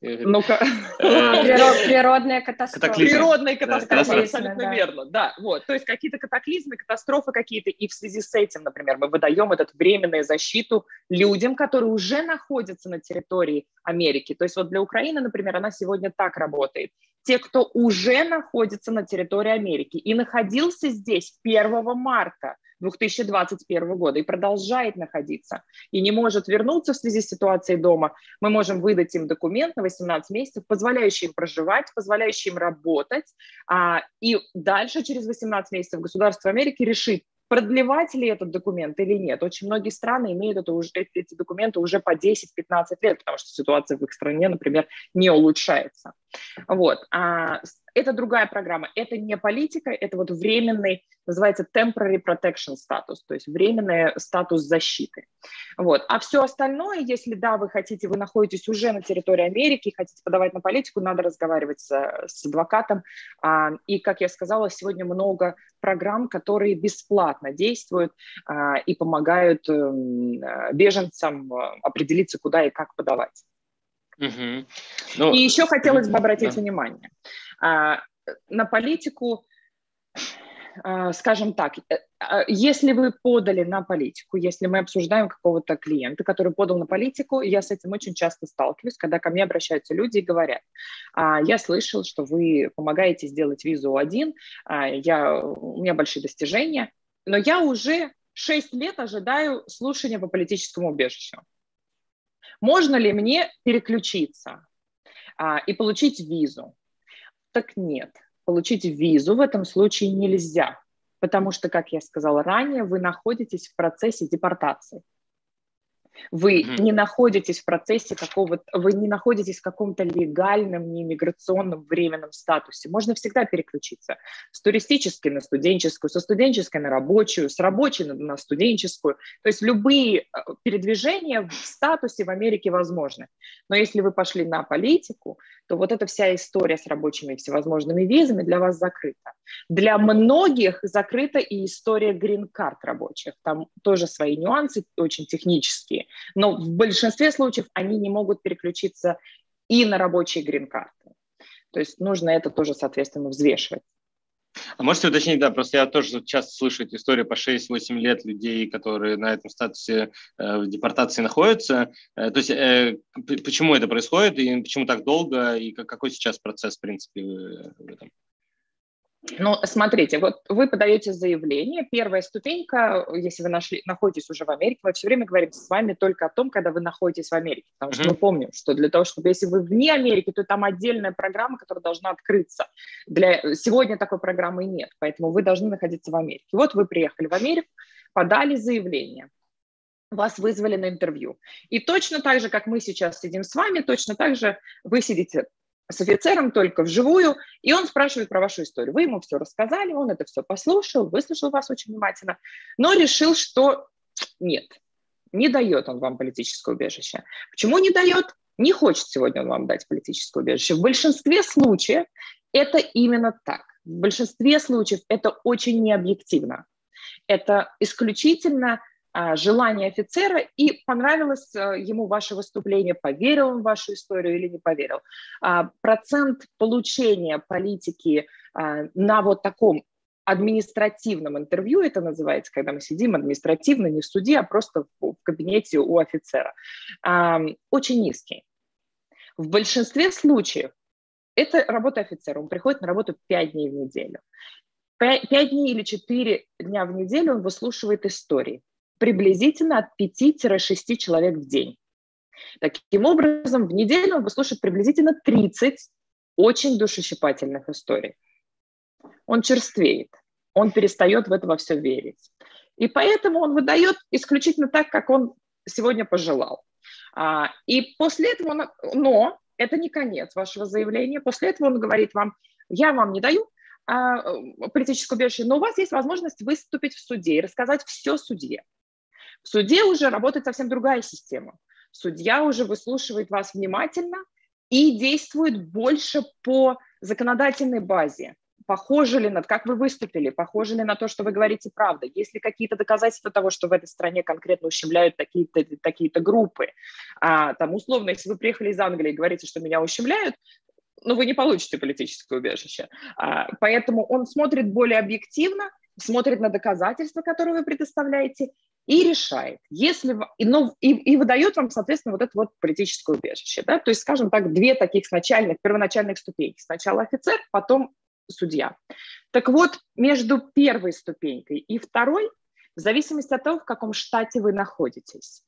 S1: Ну-ка. Природная катастрофа.
S2: Природная катастрофа, абсолютно верно. Да, вот. То есть какие-то катаклизмы, катастрофы какие-то, и в связи с этим, например, мы выдаем этот временную защиту людям, которые уже находятся на территории Америки. То есть вот для Украины, например, она сегодня так работает. Те, кто уже находится на территории Америки и находился здесь 1 марта 2021 года и продолжает находиться, и не может вернуться в связи с ситуацией дома, мы можем выдать им документ на 18 месяцев, позволяющий им проживать, позволяющий им работать, а, и дальше через 18 месяцев государство Америки решит, продлевать ли этот документ или нет. Очень многие страны имеют это уже, эти документы уже по 10-15 лет, потому что ситуация в их стране, например, не улучшается. Вот. А это другая программа. Это не политика, это вот временный, называется temporary protection status, то есть временный статус защиты. Вот. А все остальное, если да, вы хотите, вы находитесь уже на территории Америки, хотите подавать на политику, надо разговаривать с, с адвокатом. А, и, как я сказала, сегодня много программ, которые бесплатно действуют а, и помогают эм, беженцам э, определиться, куда и как подавать. Угу. Ну, и еще хотелось бы обратить да. внимание а, на политику, а, скажем так, э, а, если вы подали на политику, если мы обсуждаем какого-то клиента, который подал на политику, я с этим очень часто сталкиваюсь, когда ко мне обращаются люди и говорят, я слышал, что вы помогаете сделать визу один, я, у меня большие достижения, но я уже 6 лет ожидаю слушания по политическому убежищу. Можно ли мне переключиться а, и получить визу? Так нет, получить визу в этом случае нельзя, потому что, как я сказала ранее, вы находитесь в процессе депортации. Вы mm-hmm. не находитесь в процессе какого-то, вы не находитесь в каком-то легальном, не миграционном временном статусе. Можно всегда переключиться с туристической на студенческую, со студенческой на рабочую, с рабочей на, студенческую. То есть любые э, передвижения в статусе в Америке возможны. Но если вы пошли на политику, то вот эта вся история с рабочими всевозможными визами для вас закрыта. Для многих закрыта и история грин-карт рабочих. Там тоже свои нюансы, очень технические. Но в большинстве случаев они не могут переключиться и на рабочие грин-карты. То есть нужно это тоже, соответственно, взвешивать.
S3: А можете уточнить, да, просто я тоже часто слышу эти истории по 6-8 лет людей, которые на этом статусе э, в депортации находятся. Э, то есть э, почему это происходит и почему так долго, и какой сейчас процесс, в принципе, в этом?
S2: Ну, смотрите, вот вы подаете заявление, первая ступенька, если вы нашли, находитесь уже в Америке, мы все время говорим с вами только о том, когда вы находитесь в Америке, потому что mm-hmm. мы помним, что для того, чтобы, если вы вне Америки, то там отдельная программа, которая должна открыться. Для, сегодня такой программы нет, поэтому вы должны находиться в Америке. Вот вы приехали в Америку, подали заявление, вас вызвали на интервью. И точно так же, как мы сейчас сидим с вами, точно так же вы сидите с офицером только вживую, и он спрашивает про вашу историю. Вы ему все рассказали, он это все послушал, выслушал вас очень внимательно, но решил, что нет, не дает он вам политическое убежище. Почему не дает? Не хочет сегодня он вам дать политическое убежище. В большинстве случаев это именно так. В большинстве случаев это очень необъективно. Это исключительно желание офицера, и понравилось а, ему ваше выступление, поверил он в вашу историю или не поверил. А, процент получения политики на вот таком административном интервью, это называется, когда мы сидим административно, не в суде, а просто в кабинете у офицера, очень низкий. В большинстве случаев это работа офицера, он приходит на работу 5 дней в неделю. 5 дней или 4 дня в неделю он выслушивает истории приблизительно от 5-6 человек в день. Таким образом, в неделю он выслушает приблизительно 30 очень душещипательных историй. Он черствеет, он перестает в это во все верить. И поэтому он выдает исключительно так, как он сегодня пожелал. А, и после этого, он, но это не конец вашего заявления, после этого он говорит вам, я вам не даю а, политическую убежище, но у вас есть возможность выступить в суде и рассказать все судье. В суде уже работает совсем другая система. Судья уже выслушивает вас внимательно и действует больше по законодательной базе. Похоже ли на, как вы выступили, похоже ли на то, что вы говорите правду, есть ли какие-то доказательства того, что в этой стране конкретно ущемляют такие-то такие группы. А, там, условно, если вы приехали из Англии и говорите, что меня ущемляют, ну, вы не получите политическое убежище. А, поэтому он смотрит более объективно, смотрит на доказательства, которые вы предоставляете, и решает, если, ну, и, и выдает вам, соответственно, вот это вот политическое убежище. Да? То есть, скажем так, две таких начальных, первоначальных ступеньки. Сначала офицер, потом судья. Так вот, между первой ступенькой и второй, в зависимости от того, в каком штате вы находитесь,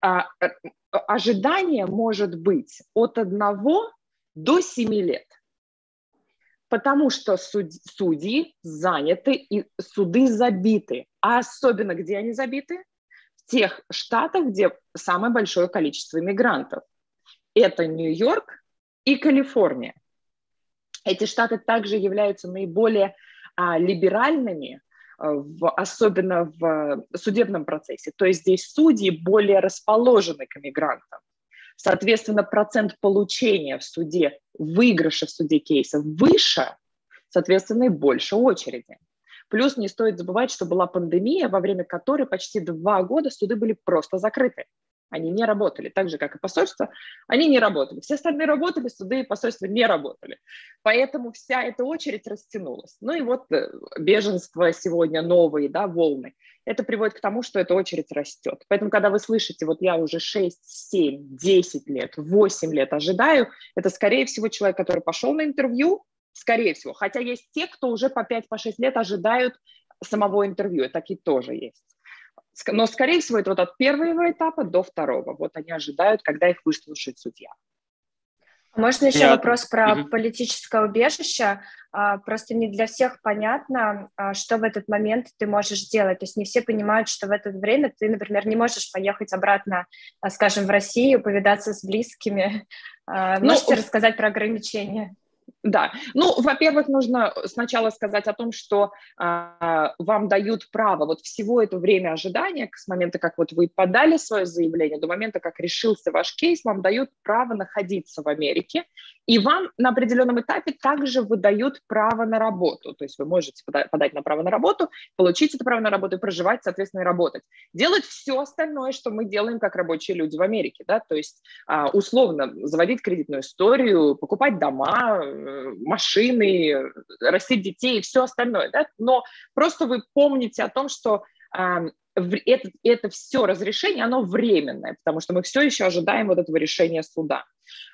S2: а, э, ожидание может быть от одного до семи лет – потому что суд, судьи заняты и суды забиты. А особенно где они забиты? В тех штатах, где самое большое количество иммигрантов. Это Нью-Йорк и Калифорния. Эти штаты также являются наиболее а, либеральными, а, в, особенно в судебном процессе. То есть здесь судьи более расположены к иммигрантам. Соответственно, процент получения в суде, выигрыша в суде кейсов выше, соответственно, и больше очереди. Плюс не стоит забывать, что была пандемия, во время которой почти два года суды были просто закрыты. Они не работали, так же, как и посольство, они не работали. Все остальные работали, суды и посольства не работали. Поэтому вся эта очередь растянулась. Ну и вот э, беженство сегодня новые да, волны. Это приводит к тому, что эта очередь растет. Поэтому, когда вы слышите, вот я уже 6, 7, 10 лет, 8 лет ожидаю, это, скорее всего, человек, который пошел на интервью, скорее всего. Хотя есть те, кто уже по 5-6 по лет ожидают самого интервью, такие тоже есть. Но, скорее всего, это вот от первого этапа до второго. Вот они ожидают, когда их выслушает судья.
S1: Можно еще Я... вопрос про угу. политическое убежище? А, просто не для всех понятно, а, что в этот момент ты можешь делать. То есть не все понимают, что в это время ты, например, не можешь поехать обратно, а, скажем, в Россию, повидаться с близкими. Ну, Можете рассказать про ограничения?
S2: Да, ну, во-первых, нужно сначала сказать о том, что а, вам дают право вот всего это время ожидания, с момента, как вот вы подали свое заявление, до момента, как решился ваш кейс, вам дают право находиться в Америке, и вам на определенном этапе также выдают право на работу. То есть вы можете подать на право на работу, получить это право на работу и проживать, соответственно, и работать. Делать все остальное, что мы делаем как рабочие люди в Америке, да, то есть а, условно заводить кредитную историю, покупать дома, Э, машины, растить детей и все остальное. Да? Но просто вы помните о том, что это, это все разрешение, оно временное, потому что мы все еще ожидаем вот этого решения суда.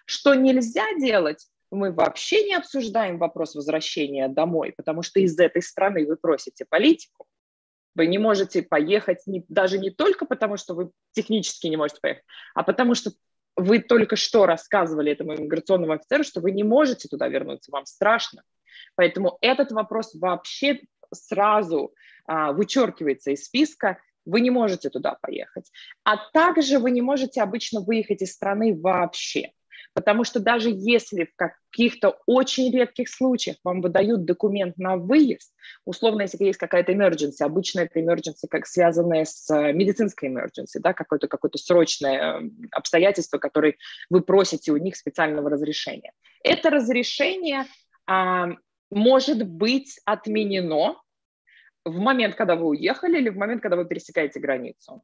S2: Что нельзя делать, мы вообще не обсуждаем вопрос возвращения домой, потому что из этой страны вы просите политику. Вы не можете поехать не, даже не только потому, что вы технически не можете поехать, а потому что вы только что рассказывали этому иммиграционному офицеру, что вы не можете туда вернуться, вам страшно. Поэтому этот вопрос вообще сразу а, вычеркивается из списка, вы не можете туда поехать. А также вы не можете обычно выехать из страны вообще. Потому что даже если в каких-то очень редких случаях вам выдают документ на выезд, условно, если есть какая-то emergency, обычно это emergency как связанная с э, медицинской emergency, да, какое-то какое срочное э, обстоятельство, которое вы просите у них специального разрешения. Это разрешение а, может быть отменено в момент, когда вы уехали или в момент, когда вы пересекаете границу.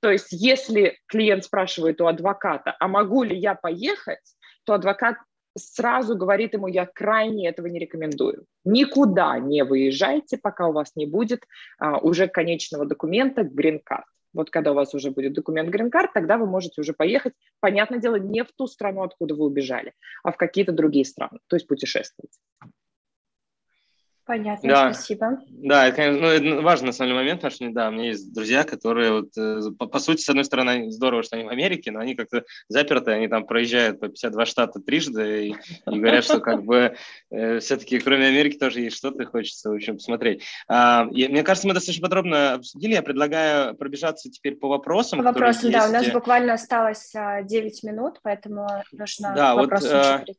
S2: То есть если клиент спрашивает у адвоката, а могу ли я поехать, то адвокат сразу говорит ему, я крайне этого не рекомендую. Никуда не выезжайте, пока у вас не будет а, уже конечного документа грин-карт. Вот когда у вас уже будет документ грин-карт, тогда вы можете уже поехать, понятное дело, не в ту страну, откуда вы убежали, а в какие-то другие страны, то есть путешествовать.
S1: Понятно, да. спасибо.
S3: Да, это, конечно, ну, важный на самом деле момент, потому что, да, у меня есть друзья, которые, вот, э, по, по сути, с одной стороны, здорово, что они в Америке, но они как-то заперты, они там проезжают по 52 штата трижды и, и говорят, что как бы э, все-таки кроме Америки тоже есть что-то, хочется, в общем, посмотреть. А, я, мне кажется, мы достаточно подробно обсудили, я предлагаю пробежаться теперь по вопросам.
S1: По вопросам, да, у нас буквально осталось 9 минут, поэтому нужно да, вопросы вот, э,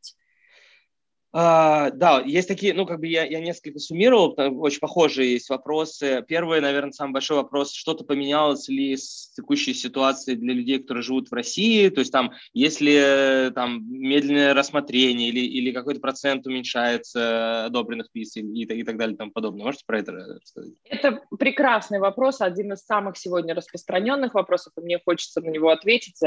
S3: Uh, да, есть такие, ну, как бы я, я несколько суммировал, очень похожие есть вопросы. Первый, наверное, самый большой вопрос, что-то поменялось ли с текущей ситуацией для людей, которые живут в России, то есть там, если там медленное рассмотрение или, или какой-то процент уменьшается одобренных виз и, и, так далее и тому подобное. Можете про это рассказать?
S2: Это прекрасный вопрос, один из самых сегодня распространенных вопросов, и мне хочется на него ответить.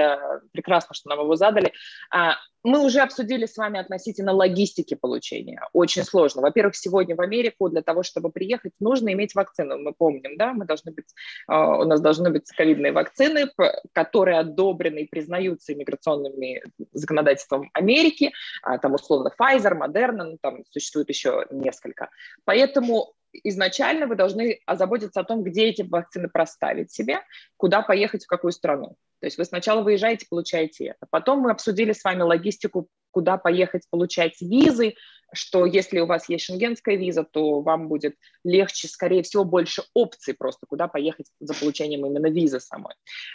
S2: Прекрасно, что нам его задали. А, мы уже обсудили с вами относительно логистики получения. Очень сложно. Во-первых, сегодня в Америку для того, чтобы приехать, нужно иметь вакцину. Мы помним, да, мы должны быть, а, у нас должны быть ковидные вакцины, которые одобрены и признаются иммиграционными законодательством Америки. А, там условно Pfizer, Moderna, ну, там существует еще несколько. Поэтому изначально вы должны озаботиться о том, где эти вакцины проставить себе, куда поехать, в какую страну. То есть вы сначала выезжаете, получаете это. Потом мы обсудили с вами логистику, куда поехать получать визы, что если у вас есть шенгенская виза, то вам будет легче, скорее всего, больше опций просто, куда поехать за получением именно визы самой.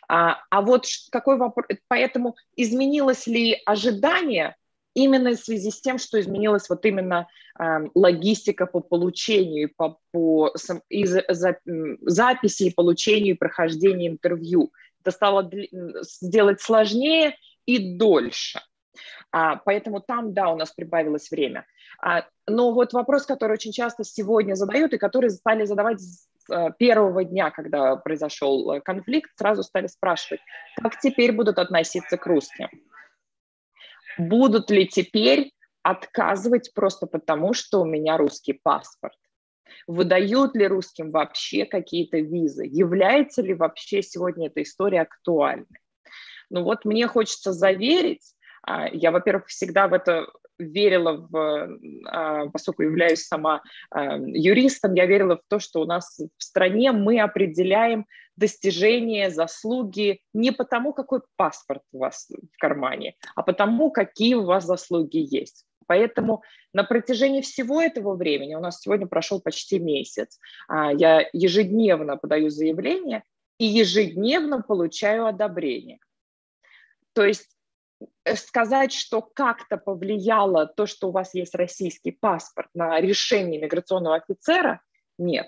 S2: А, а вот какой вопрос, поэтому изменилось ли ожидание именно в связи с тем, что изменилась вот именно э, логистика по получению, по, по и за, за, записи и получению и прохождению интервью. Это стало сделать сложнее и дольше. А, поэтому там, да, у нас прибавилось время. А, но вот вопрос, который очень часто сегодня задают и который стали задавать с а, первого дня, когда произошел э, конфликт, сразу стали спрашивать, как теперь будут относиться к русским будут ли теперь отказывать просто потому, что у меня русский паспорт? Выдают ли русским вообще какие-то визы? Является ли вообще сегодня эта история актуальной? Ну вот мне хочется заверить, а, я, во-первых, всегда в это верила, в, а, поскольку являюсь сама а, юристом, я верила в то, что у нас в стране мы определяем достижения, заслуги не потому, какой паспорт у вас в кармане, а потому, какие у вас заслуги есть. Поэтому на протяжении всего этого времени, у нас сегодня прошел почти месяц, а, я ежедневно подаю заявление и ежедневно получаю одобрение. То есть э, сказать, что как-то повлияло то, что у вас есть российский паспорт на решение миграционного офицера, нет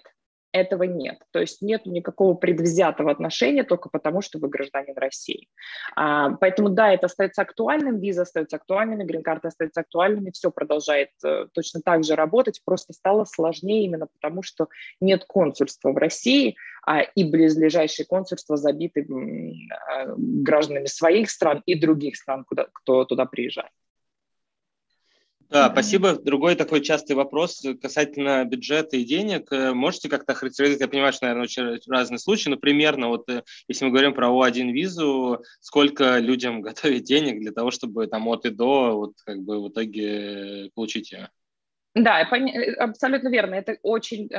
S2: этого нет. То есть нет никакого предвзятого отношения только потому, что вы гражданин России. А, поэтому да, это остается актуальным, виза остается актуальными, грин-карта остается актуальными, все продолжает э, точно так же работать, просто стало сложнее именно потому, что нет консульства в России, а, и близлежащие консульства забиты э, гражданами своих стран и других стран, куда, кто туда приезжает.
S3: Да, спасибо. Другой такой частый вопрос касательно бюджета и денег. Э, можете как-то характеризовать, я понимаю, что, наверное, очень разные случаи, но примерно, вот э, если мы говорим про О1 визу, сколько людям готовить денег для того, чтобы там от и до вот как бы в итоге получить ее?
S2: Да, э, абсолютно верно. Это очень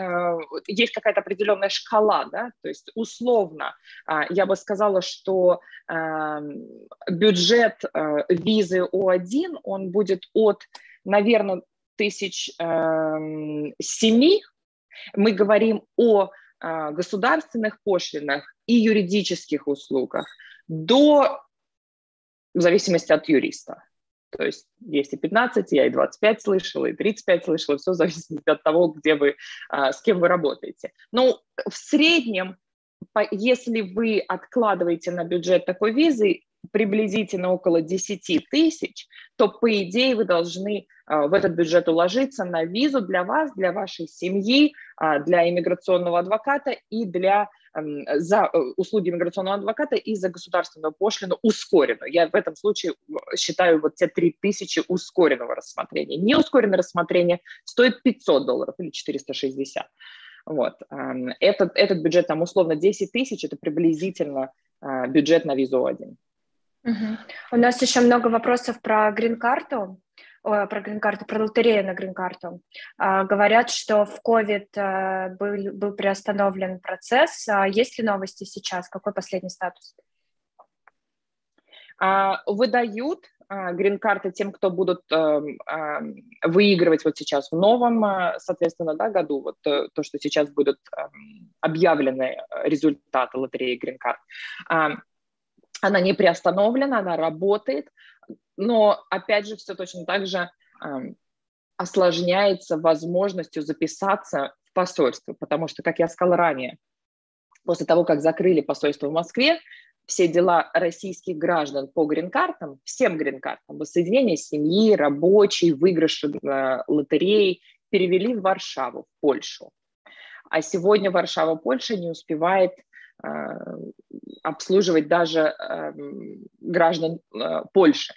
S2: есть какая-то определенная шкала, да, то есть условно а, я бы сказала, что эм, бюджет визы О1 он будет от наверное, тысяч эм, семи мы говорим о э, государственных пошлинах и юридических услугах до, в зависимости от юриста. То есть есть и 15, я и 25 слышала, и 35 слышала, все зависит от того, где вы, э, с кем вы работаете. Но в среднем, если вы откладываете на бюджет такой визы, приблизительно около 10 тысяч, то, по идее, вы должны а, в этот бюджет уложиться на визу для вас, для вашей семьи, а, для иммиграционного адвоката и для за э, услуги иммиграционного адвоката и за государственную пошлину ускоренную. Я в этом случае считаю вот те 3 тысячи ускоренного рассмотрения. Не ускоренное рассмотрение стоит 500 долларов или 460. Вот. Этот, этот бюджет там условно 10 тысяч, это приблизительно а, бюджет на визу один.
S1: У нас еще много вопросов про грин-карту, про грин-карту, про лотерею на грин-карту. А, говорят, что в COVID а, был, был приостановлен процесс. А, есть ли новости сейчас? Какой последний статус?
S2: А, выдают грин-карты тем, кто будут э, э, выигрывать вот сейчас в новом, соответственно, да, году, вот э, то, что сейчас будут объявлены результаты лотереи грин-карт она не приостановлена, она работает, но, опять же, все точно так же осложняется возможностью записаться в посольство, потому что, как я сказала ранее, после того, как закрыли посольство в Москве, все дела российских граждан по грин-картам, всем грин-картам, воссоединение семьи, рабочий, выигрыши э, лотереи перевели в Варшаву, в Польшу. А сегодня Варшава, Польша не успевает обслуживать даже эм, граждан э, Польши.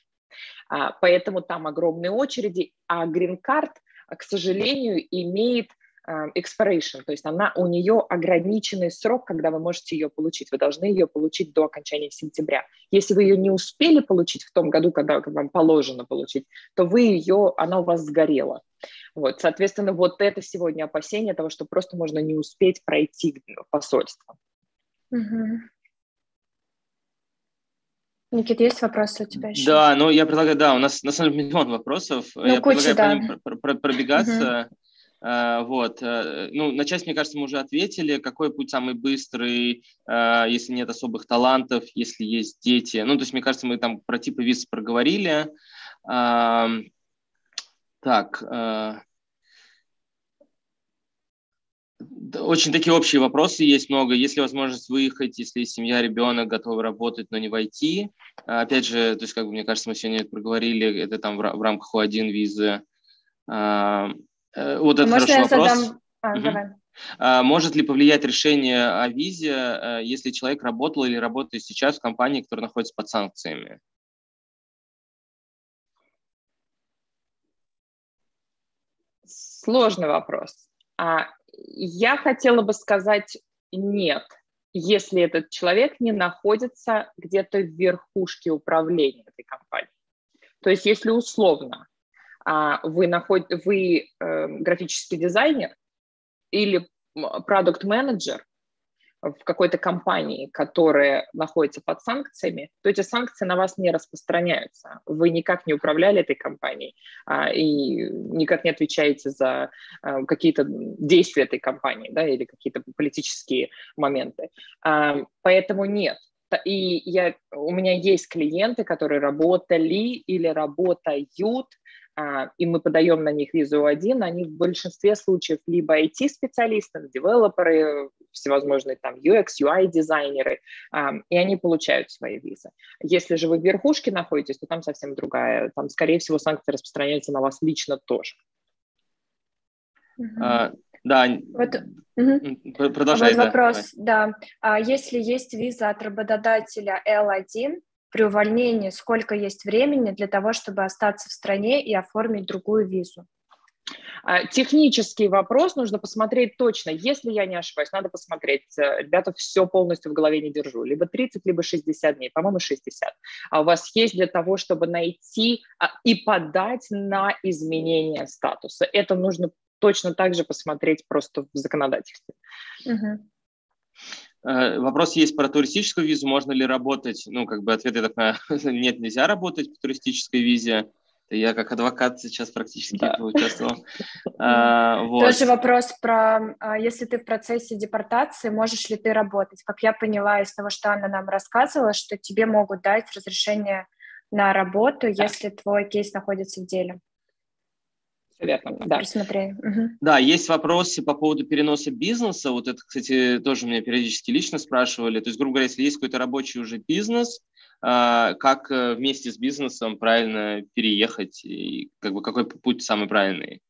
S2: А, поэтому там огромные очереди, а грин-карт, к сожалению, имеет эм, expiration, то есть она, у нее ограниченный срок, когда вы можете ее получить. Вы должны ее получить до окончания сентября. Если вы ее не успели получить в том году, когда вам положено получить, то вы ее, она у вас сгорела. Вот, соответственно, вот это сегодня опасение того, что просто можно не успеть пройти посольство.
S1: Угу. Никита, есть вопросы у тебя еще?
S3: Да, ну я предлагаю, да, у нас на самом деле миллион вопросов. Ну, я куча, предлагаю да. по ним пробегаться. Угу. Вот, uh, ну, на часть, мне кажется, мы уже ответили, какой путь самый быстрый, uh, если нет особых талантов, если есть дети. Ну, то есть, мне кажется, мы там про типы виз проговорили. Так, очень такие общие вопросы есть много. Есть ли возможность выехать, если семья, ребенок готовы работать, но не войти? Опять же, то есть, как бы, мне кажется, мы сегодня это проговорили, это там в, в рамках У1 визы. А, э, вот это Можно хороший вопрос. Задам... А, угу. давай. А, может ли повлиять решение о визе, э, если человек работал или работает сейчас в компании, которая находится под санкциями?
S2: Сложный вопрос. А я хотела бы сказать нет, если этот человек не находится где-то в верхушке управления этой компании. То есть если условно а, вы, наход... вы э, графический дизайнер или продукт менеджер в какой-то компании, которая находится под санкциями, то эти санкции на вас не распространяются. Вы никак не управляли этой компанией а, и никак не отвечаете за а, какие-то действия этой компании да, или какие-то политические моменты. А, поэтому нет, и я, у меня есть клиенты, которые работали или работают и мы подаем на них визу 1, они в большинстве случаев либо IT-специалисты, девелоперы, всевозможные там UX, UI-дизайнеры, а, и они получают свои визы. Если же вы в верхушке находитесь, то там совсем другая, там, скорее всего, санкции распространяются на вас лично тоже.
S3: А, да, вот, угу. продолжай.
S1: Вот вопрос, да. А если есть виза от работодателя L1, при увольнении сколько есть времени для того, чтобы остаться в стране и оформить другую визу?
S2: А, технический вопрос нужно посмотреть точно. Если я не ошибаюсь, надо посмотреть. Э, ребята, все полностью в голове не держу. Либо 30, либо 60 дней. По-моему, 60. А у вас есть для того, чтобы найти а, и подать на изменение статуса. Это нужно точно так же посмотреть просто в законодательстве. Угу.
S3: Э, вопрос есть про туристическую визу. Можно ли работать? Ну, как бы ответ, я так нет, нельзя работать по туристической визе. Я как адвокат сейчас практически да. участвовал.
S1: А, вот. Тоже вопрос про, а, если ты в процессе депортации, можешь ли ты работать? Как я поняла из того, что Анна нам рассказывала, что тебе могут дать разрешение на работу, если твой кейс находится в деле.
S2: Все верно, да.
S3: Угу. Да, есть вопросы по поводу переноса бизнеса. Вот это, кстати, тоже меня периодически лично спрашивали. То есть, грубо говоря, если есть какой-то рабочий уже бизнес, а, как э, вместе с бизнесом правильно переехать и как бы какой путь самый правильный?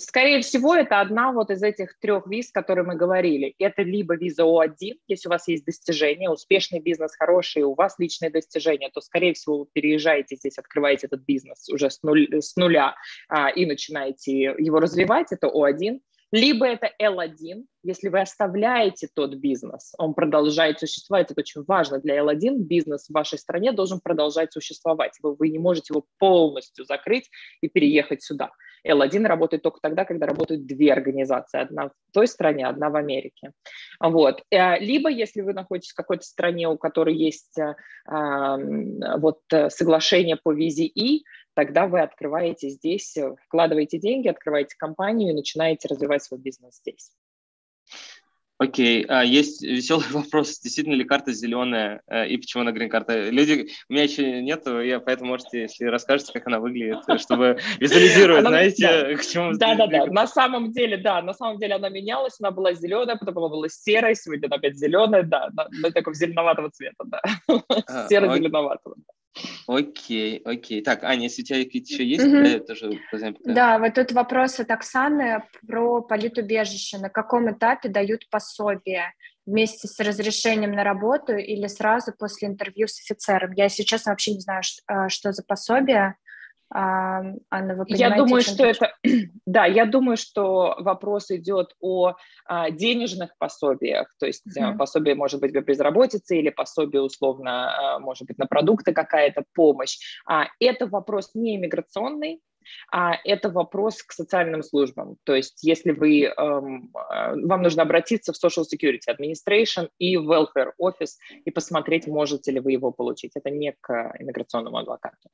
S2: Скорее всего, это одна вот из этих трех виз, которые мы говорили. Это либо виза О1, если у вас есть достижения, успешный бизнес, хороший, у вас личные достижения, то, скорее всего, вы переезжаете здесь, открываете этот бизнес уже с, нуль, с нуля а, и начинаете его развивать, это О1. Либо это L1, если вы оставляете тот бизнес, он продолжает существовать, это очень важно для L1, бизнес в вашей стране должен продолжать существовать, вы, не можете его полностью закрыть и переехать сюда. L1 работает только тогда, когда работают две организации, одна в той стране, одна в Америке. Вот. Э, либо если вы находитесь в какой-то стране, у которой есть э, вот э, соглашение по визе И, тогда вы открываете здесь, э, вкладываете деньги, открываете компанию и начинаете развивать свой бизнес здесь.
S3: Окей, okay. а, есть веселый вопрос, действительно ли карта зеленая э, и почему она грин-карта? Люди, у меня еще нету, я поэтому можете, если расскажете, как она выглядит, чтобы визуализировать, знаете, к чему...
S2: Да-да-да, на самом деле, да, на самом деле она менялась, она была зеленая, потом она была серая, сегодня она опять зеленая, да, такого зеленоватого цвета, да, а, серо-зеленоватого.
S3: Окей, окей. Так, Аня, если у тебя какие-то еще есть, mm-hmm. да, тоже
S1: Да, вот тут вопрос от Оксаны про политубежище. На каком этапе дают пособие? Вместе с разрешением на работу или сразу после интервью с офицером? Я, если честно, вообще не знаю, что, а, что за пособие.
S2: А, Анна, вы Я думаю, что это... Да, я думаю, что вопрос идет о а, денежных пособиях, то есть mm-hmm. пособие может быть по безработице или пособие условно, а, может быть, на продукты какая-то помощь. А, это вопрос не иммиграционный, а это вопрос к социальным службам. То есть если вы, эм, вам нужно обратиться в Social Security Administration и Welfare Office и посмотреть, можете ли вы его получить. Это не к иммиграционному адвокату.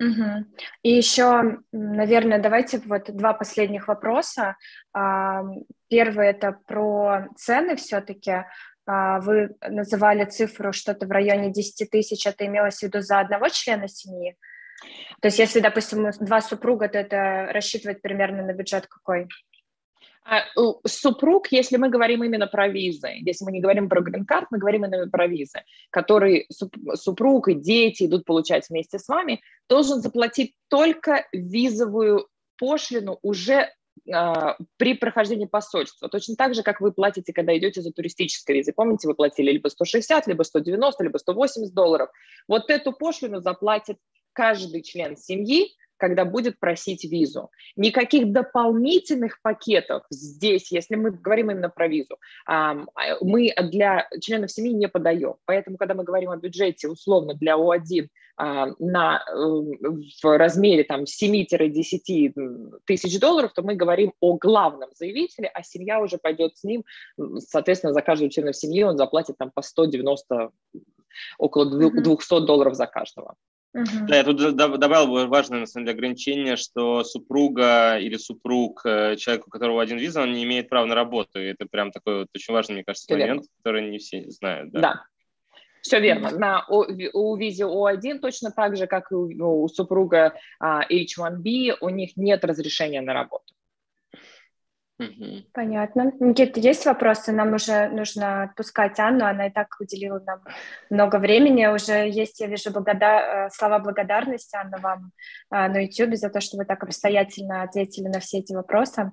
S1: Угу. И еще, наверное, давайте вот два последних вопроса. А, первый это про цены все-таки. А, вы называли цифру что-то в районе 10 тысяч, это имелось в виду за одного члена семьи? То есть если, допустим, два супруга, то это рассчитывать примерно на бюджет какой?
S2: А, супруг, если мы говорим именно про визы, если мы не говорим про грин-карт, мы говорим именно про визы, который супруг и дети идут получать вместе с вами, должен заплатить только визовую пошлину уже а, при прохождении посольства. Точно так же, как вы платите, когда идете за туристической визой. Помните, вы платили либо 160, либо 190, либо 180 долларов. Вот эту пошлину заплатит каждый член семьи, когда будет просить визу. Никаких дополнительных пакетов здесь, если мы говорим именно про визу, мы для членов семьи не подаем. Поэтому, когда мы говорим о бюджете, условно, для О1 на, э, в размере там 7-10 тысяч долларов, то мы говорим о главном заявителе, а семья уже пойдет с ним, соответственно, за каждого члена семьи он заплатит там по 190, около 200 долларов за каждого.
S3: Uh-huh. Да, я тут добавил важное на самом деле ограничение, что супруга или супруг э, человека, у которого один виза, он не имеет права на работу. И это прям такой вот очень важный, мне кажется, все момент, верно. который не все знают.
S2: Да, да. все верно. На, у, у визе О1 точно так же, как и у, у супруга а, H1B, у них нет разрешения на работу.
S1: Понятно. Никита, есть вопросы? Нам уже нужно отпускать Анну, она и так уделила нам много времени. Уже есть, я вижу, благодар... Э, слова благодарности, Анна, вам э, на YouTube за то, что вы так обстоятельно ответили на все эти вопросы.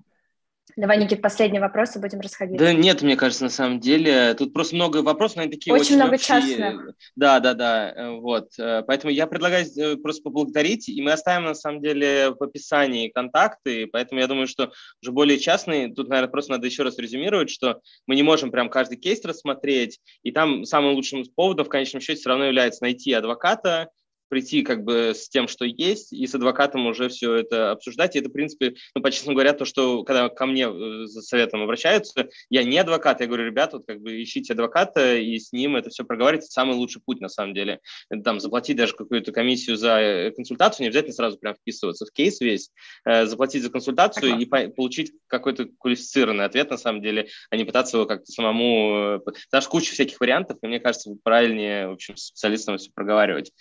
S1: Давай, Никит, последний вопрос, и будем расходиться.
S3: Да нет, мне кажется, на самом деле. Тут просто много вопросов, но они такие
S1: очень, очень много общие. частных.
S3: Да, да, да. Э, вот. Э, поэтому я предлагаю э, просто поблагодарить, и мы оставим, на самом деле, в описании контакты, поэтому я думаю, что уже более частные, тут, наверное, просто надо еще раз резюмировать, что мы не можем прям каждый кейс рассмотреть, и там самым лучшим поводом в конечном счете все равно является найти адвоката, прийти как бы с тем, что есть, и с адвокатом уже все это обсуждать. И это, в принципе, ну, по-честному говоря, то, что когда ко мне э, за советом обращаются, я не адвокат, я говорю, ребята, вот как бы ищите адвоката, и с ним это все проговаривать, это самый лучший путь на самом деле. Это, там заплатить даже какую-то комиссию за э, консультацию, не обязательно сразу прям вписываться в кейс весь, э, заплатить за консультацию Согласна. и по- получить какой-то квалифицированный ответ на самом деле, а не пытаться его как-то самому... Что куча всяких вариантов, и мне кажется, правильнее, в общем, специалистам все проговаривать.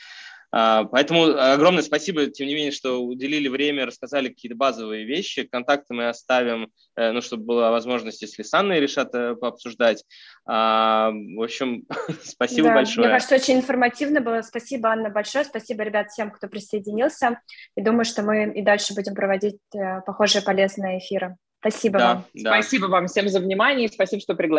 S3: А, поэтому огромное спасибо, тем не менее, что уделили время, рассказали какие-то базовые вещи. Контакты мы оставим, э, ну, чтобы была возможность, если с Анной решат э, пообсуждать. А, в общем, спасибо да, большое.
S1: Мне кажется, очень информативно было. Спасибо, Анна, большое. Спасибо, ребят, всем, кто присоединился. И думаю, что мы и дальше будем проводить э, похожие полезные эфиры. Спасибо да, вам.
S2: Да. Спасибо вам всем за внимание и спасибо, что пригласили.